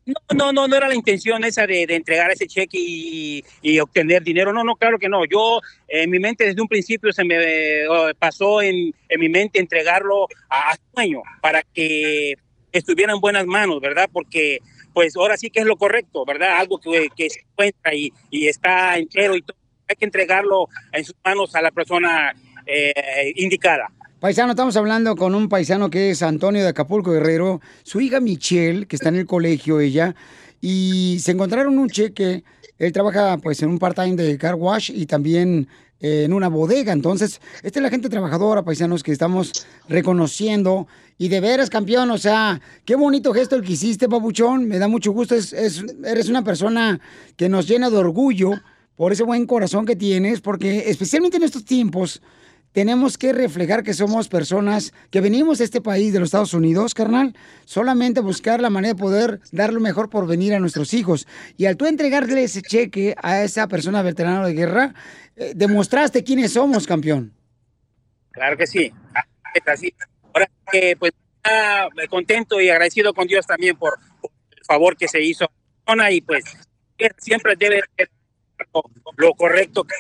No, no, no, no era la intención esa de, entregar ese cheque y, obtener dinero. No, no, claro que no. Yo, en mi mente, desde un principio se me eh, pasó en, mi mente entregarlo a, a su dueño para que estuviera en buenas manos, ¿verdad? Porque, pues, ahora sí que es lo correcto, ¿verdad? Algo que, que se encuentra y, y está entero y todo. Hay que entregarlo en sus manos a la persona eh, indicada. Paisano, estamos hablando con un paisano que es Antonio de Acapulco Guerrero, su hija Michelle, que está en el colegio ella, y se encontraron un cheque. Él trabaja pues en un part-time de car wash y también eh, en una bodega. Entonces, esta es la gente trabajadora, paisanos, que estamos reconociendo. Y de veras, campeón, o sea, qué bonito gesto el que hiciste, papuchón. Me da mucho gusto. Es, es- eres una persona que nos llena de orgullo por ese buen corazón que tienes, porque especialmente en estos tiempos tenemos que reflejar que somos personas que venimos de este país, de los Estados Unidos, carnal, solamente buscar la manera de poder dar lo mejor por venir a nuestros hijos. Y al tú entregarle ese cheque a esa persona veterana de guerra, eh, demostraste quiénes somos, campeón. Claro que sí. Así. Ahora que pues ah, contento y agradecido con Dios también por, por el favor que se hizo y pues siempre debe ser lo, lo correcto que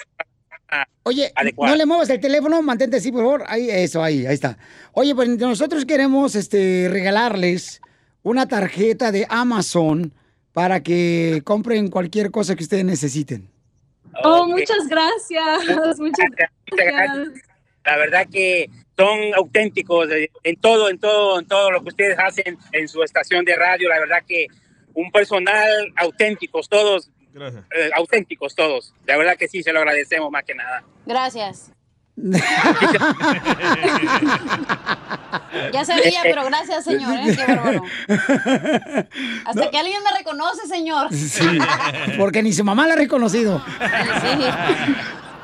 Oye, no le muevas el teléfono, mantente así, por favor. Ahí, eso, ahí, ahí está. Oye, pues nosotros queremos este, regalarles una tarjeta de Amazon para que compren cualquier cosa que ustedes necesiten. Oh, muchas gracias. Muchas gracias. La verdad que son auténticos eh, en todo, en todo, en todo lo que ustedes hacen en su estación de radio. La verdad que un personal auténticos todos, Gracias. eh, auténticos todos. La verdad que sí, se lo agradecemos más que nada. Gracias. Ya sabía, pero gracias, señor. ¿eh? Qué. Hasta que alguien me reconoce, señor. Sí, porque ni su mamá la ha reconocido.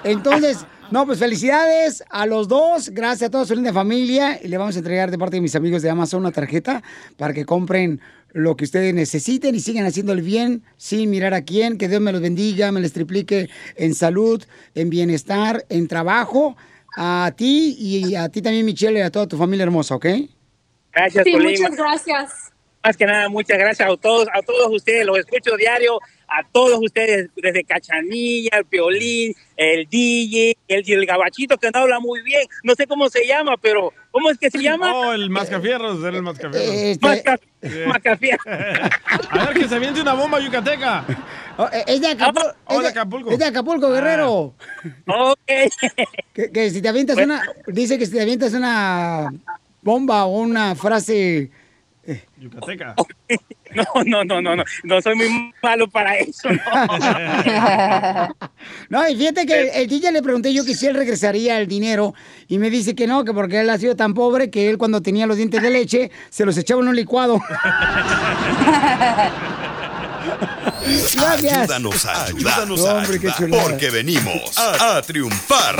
Entonces, No, pues felicidades a los dos. Gracias a toda su linda familia. Y le vamos a entregar de parte de mis amigos de Amazon una tarjeta para que compren lo que ustedes necesiten y sigan haciendo el bien sin mirar a quién. Que Dios me los bendiga, me les triplique en salud, en bienestar, en trabajo. A ti y a ti también, Michelle, y a toda tu familia hermosa, ¿ok? Gracias, Sí, muchas gracias. Más que nada, muchas gracias a todos, a todos ustedes, los escucho diario, a todos ustedes, desde Cachanilla, el Piolín, el DJ, el, el Gabachito que no habla muy bien, no sé cómo se llama, pero ¿cómo es que se llama? Oh, el mascafierros, era el mascafierros. Este, Masca- Eh. Mascafierros. A ver, que se aviente una bomba yucateca. Oh, eh, Es de Acapulco. Oh, es, de de, Acapulco. es de Acapulco, Guerrero. Ok. Que, que si te avientas una. Dice que si te avientas una bomba o una frase. Yucateca. No, no, no, no, no, no soy muy malo para eso. No. No, y fíjate que el DJ le pregunté yo que si él regresaría el dinero y me dice que no, que porque él ha sido tan pobre que él cuando tenía los dientes de leche se los echaba en un licuado. Gracias. Ayúdanos a ayudar. Ayúdanos a Hombre, qué ayudar. Porque venimos a triunfar.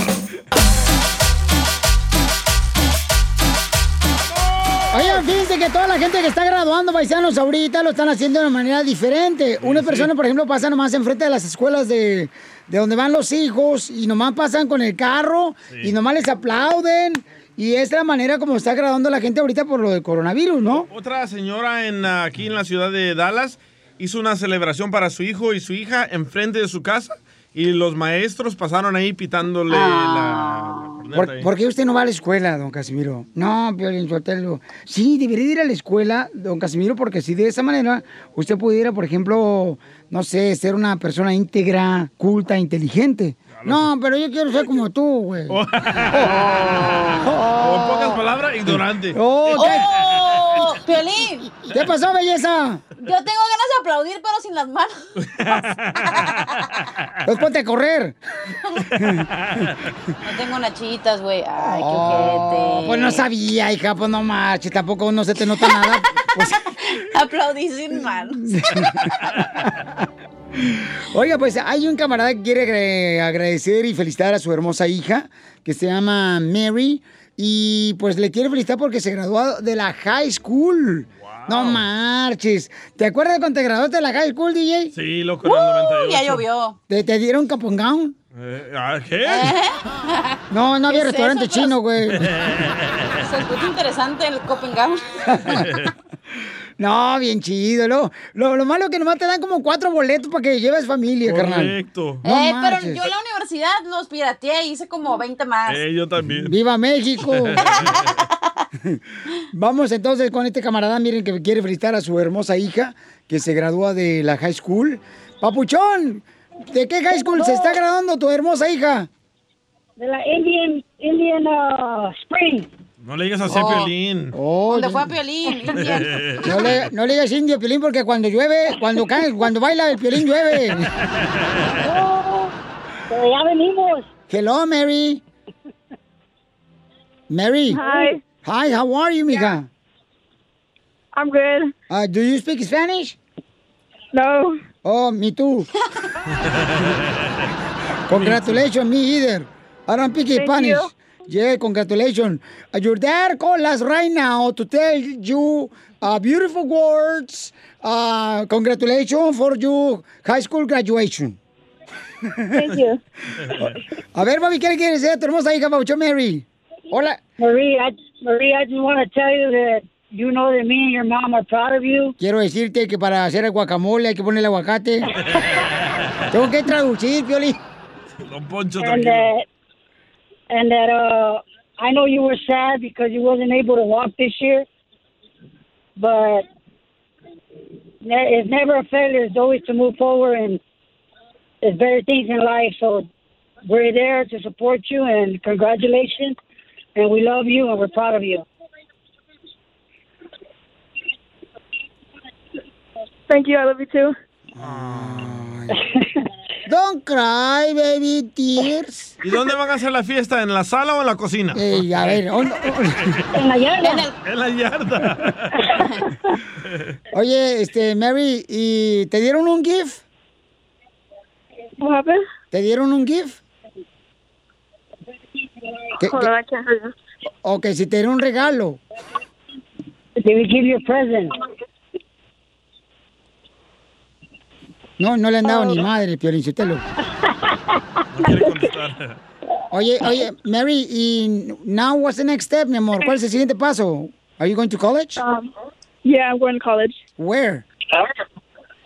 Oigan, fíjense que toda la gente que está graduando paisanos ahorita lo están haciendo de una manera diferente. Una persona, por ejemplo, pasa nomás enfrente de las escuelas de, de donde van los hijos y nomás pasan con el carro y nomás les aplauden. Y es la manera como está graduando la gente ahorita por lo del coronavirus, ¿no? Otra señora en, ah, aquí en la ciudad de Dallas hizo una celebración para su hijo y su hija enfrente de su casa y los maestros pasaron ahí pitándole la, la corneta ¿Por, qué usted no va a la escuela, don Casimiro? No, Piolín Sotelo. Sí, debería ir a la escuela, don Casimiro, porque si de esa manera usted pudiera, por ejemplo, no sé, ser una persona íntegra, culta, inteligente. No, pero yo quiero ser como tú, güey. O en pocas palabras, ignorante. Oh. ¡Oh! ¡Piolín! ¿Qué pasó, belleza? Yo tengo ganas de aplaudir, pero sin las manos. Pues ponte a correr. No tengo nachitas, güey. Ay, qué Oh, ojete. pues no sabía, hija, pues no marches, tampoco no se te nota nada. Pues, Aplaudí sin manos. Oiga, pues hay un camarada que quiere agradecer y felicitar a su hermosa hija, que se llama Mary, y pues le quiere felicitar porque se graduó de la high school. No marches. ¿Te acuerdas cuando te graduaste de la high school, DJ? Sí, loco, en el 98. ya llovió. ¿Te, te dieron capongán? Eh, ¿ah, ¿Qué? No, no había ¿Qué es restaurante eso? chino, güey. Se escucha interesante el Copenhagen. No, bien chido. Lo, lo, lo malo es que nomás te dan como cuatro boletos para que lleves familia, carnal. Correcto. No eh, pero yo en la universidad los pirateé y hice como 20 más. Eh, yo también. ¡Viva México! Vamos entonces con este camarada, miren que quiere felicitar a su hermosa hija que se gradúa de la high school. Papuchón, ¿de qué high school se está graduando tu hermosa hija? De la Indian, Indian uh, Spring. No le digas así a Oh. Piolín. Oh, ¿Dónde fue a Piolín? No, le, no le digas indio, Piolín, porque cuando llueve, cuando cae, cuando baila el Piolín llueve. Pero ya venimos. Hello, Mary. Mary. Hi. Hi, how are you, mija? I'm good. Uh, do you speak Spanish? No. Oh, me too. Congratulations, me either. I don't speak Thank Spanish. you. Yeah, congratulations. Uh, your dad called us right now to tell you uh, beautiful words. Uh, congratulations for your high school graduation. Thank you. A ver, Bobby, ¿qué le quieres decir a tu hermosa hija, Pabuchón Mary? Hola. Marie, I, Marie, I just want to tell you that you know that me and your mom are proud of you. Quiero decirte que para hacer el guacamole hay que ponerle aguacate. Tengo que traducir, Pioli. Don Poncho, and tranquilo. that and that uh I know you were sad because you wasn't able to walk this year, but it's never a failure. It's always to move forward, and there's better things in life. So we're there to support you, and congratulations, and we love you, and we're proud of you. Thank you. I love you too. Don't cry, baby, tears. ¿Y dónde van a hacer la fiesta? ¿En la sala o en la cocina? Ey, a ver, ¿dónde- En la yarda. En la yarda. Oye, este, Mary, ¿y te dieron un happened? ¿Te dieron un gift? ¿Qué- qué- on, I can't hear you. O que si te diera un regalo. Did we give you a present? No, no le han dado ni madre, Piolín Sotelo. Oye, oye, Mary, y now what's the next step, mi amor? ¿Cuál es el siguiente paso? Are you going to college? Um, yeah, I'm going to college. Where?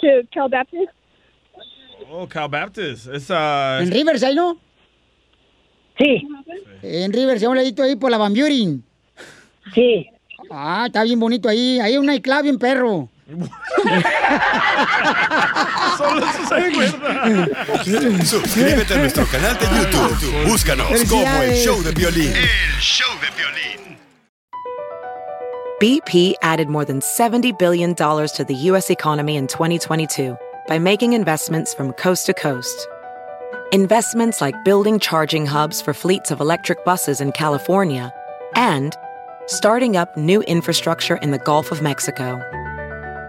To Cal Baptist. Oh, Cal Baptist. Es, uh, ¿En Riverside, no? Sí. En Riverside, un ladito ahí por la Van Buren. Sí. Ah, está bien bonito ahí. Ahí hay un nightclub bien perro. Solo se acuerda. Suscríbete a nuestro canal de YouTube. Ah, Búscanos como el show de violín. El show de violín. BP added more than $70 billion to the U.S. economy in 2022 by making investments from coast to coast. Investments like building charging hubs for fleets of electric buses in California and starting up new infrastructure in the Gulf of Mexico.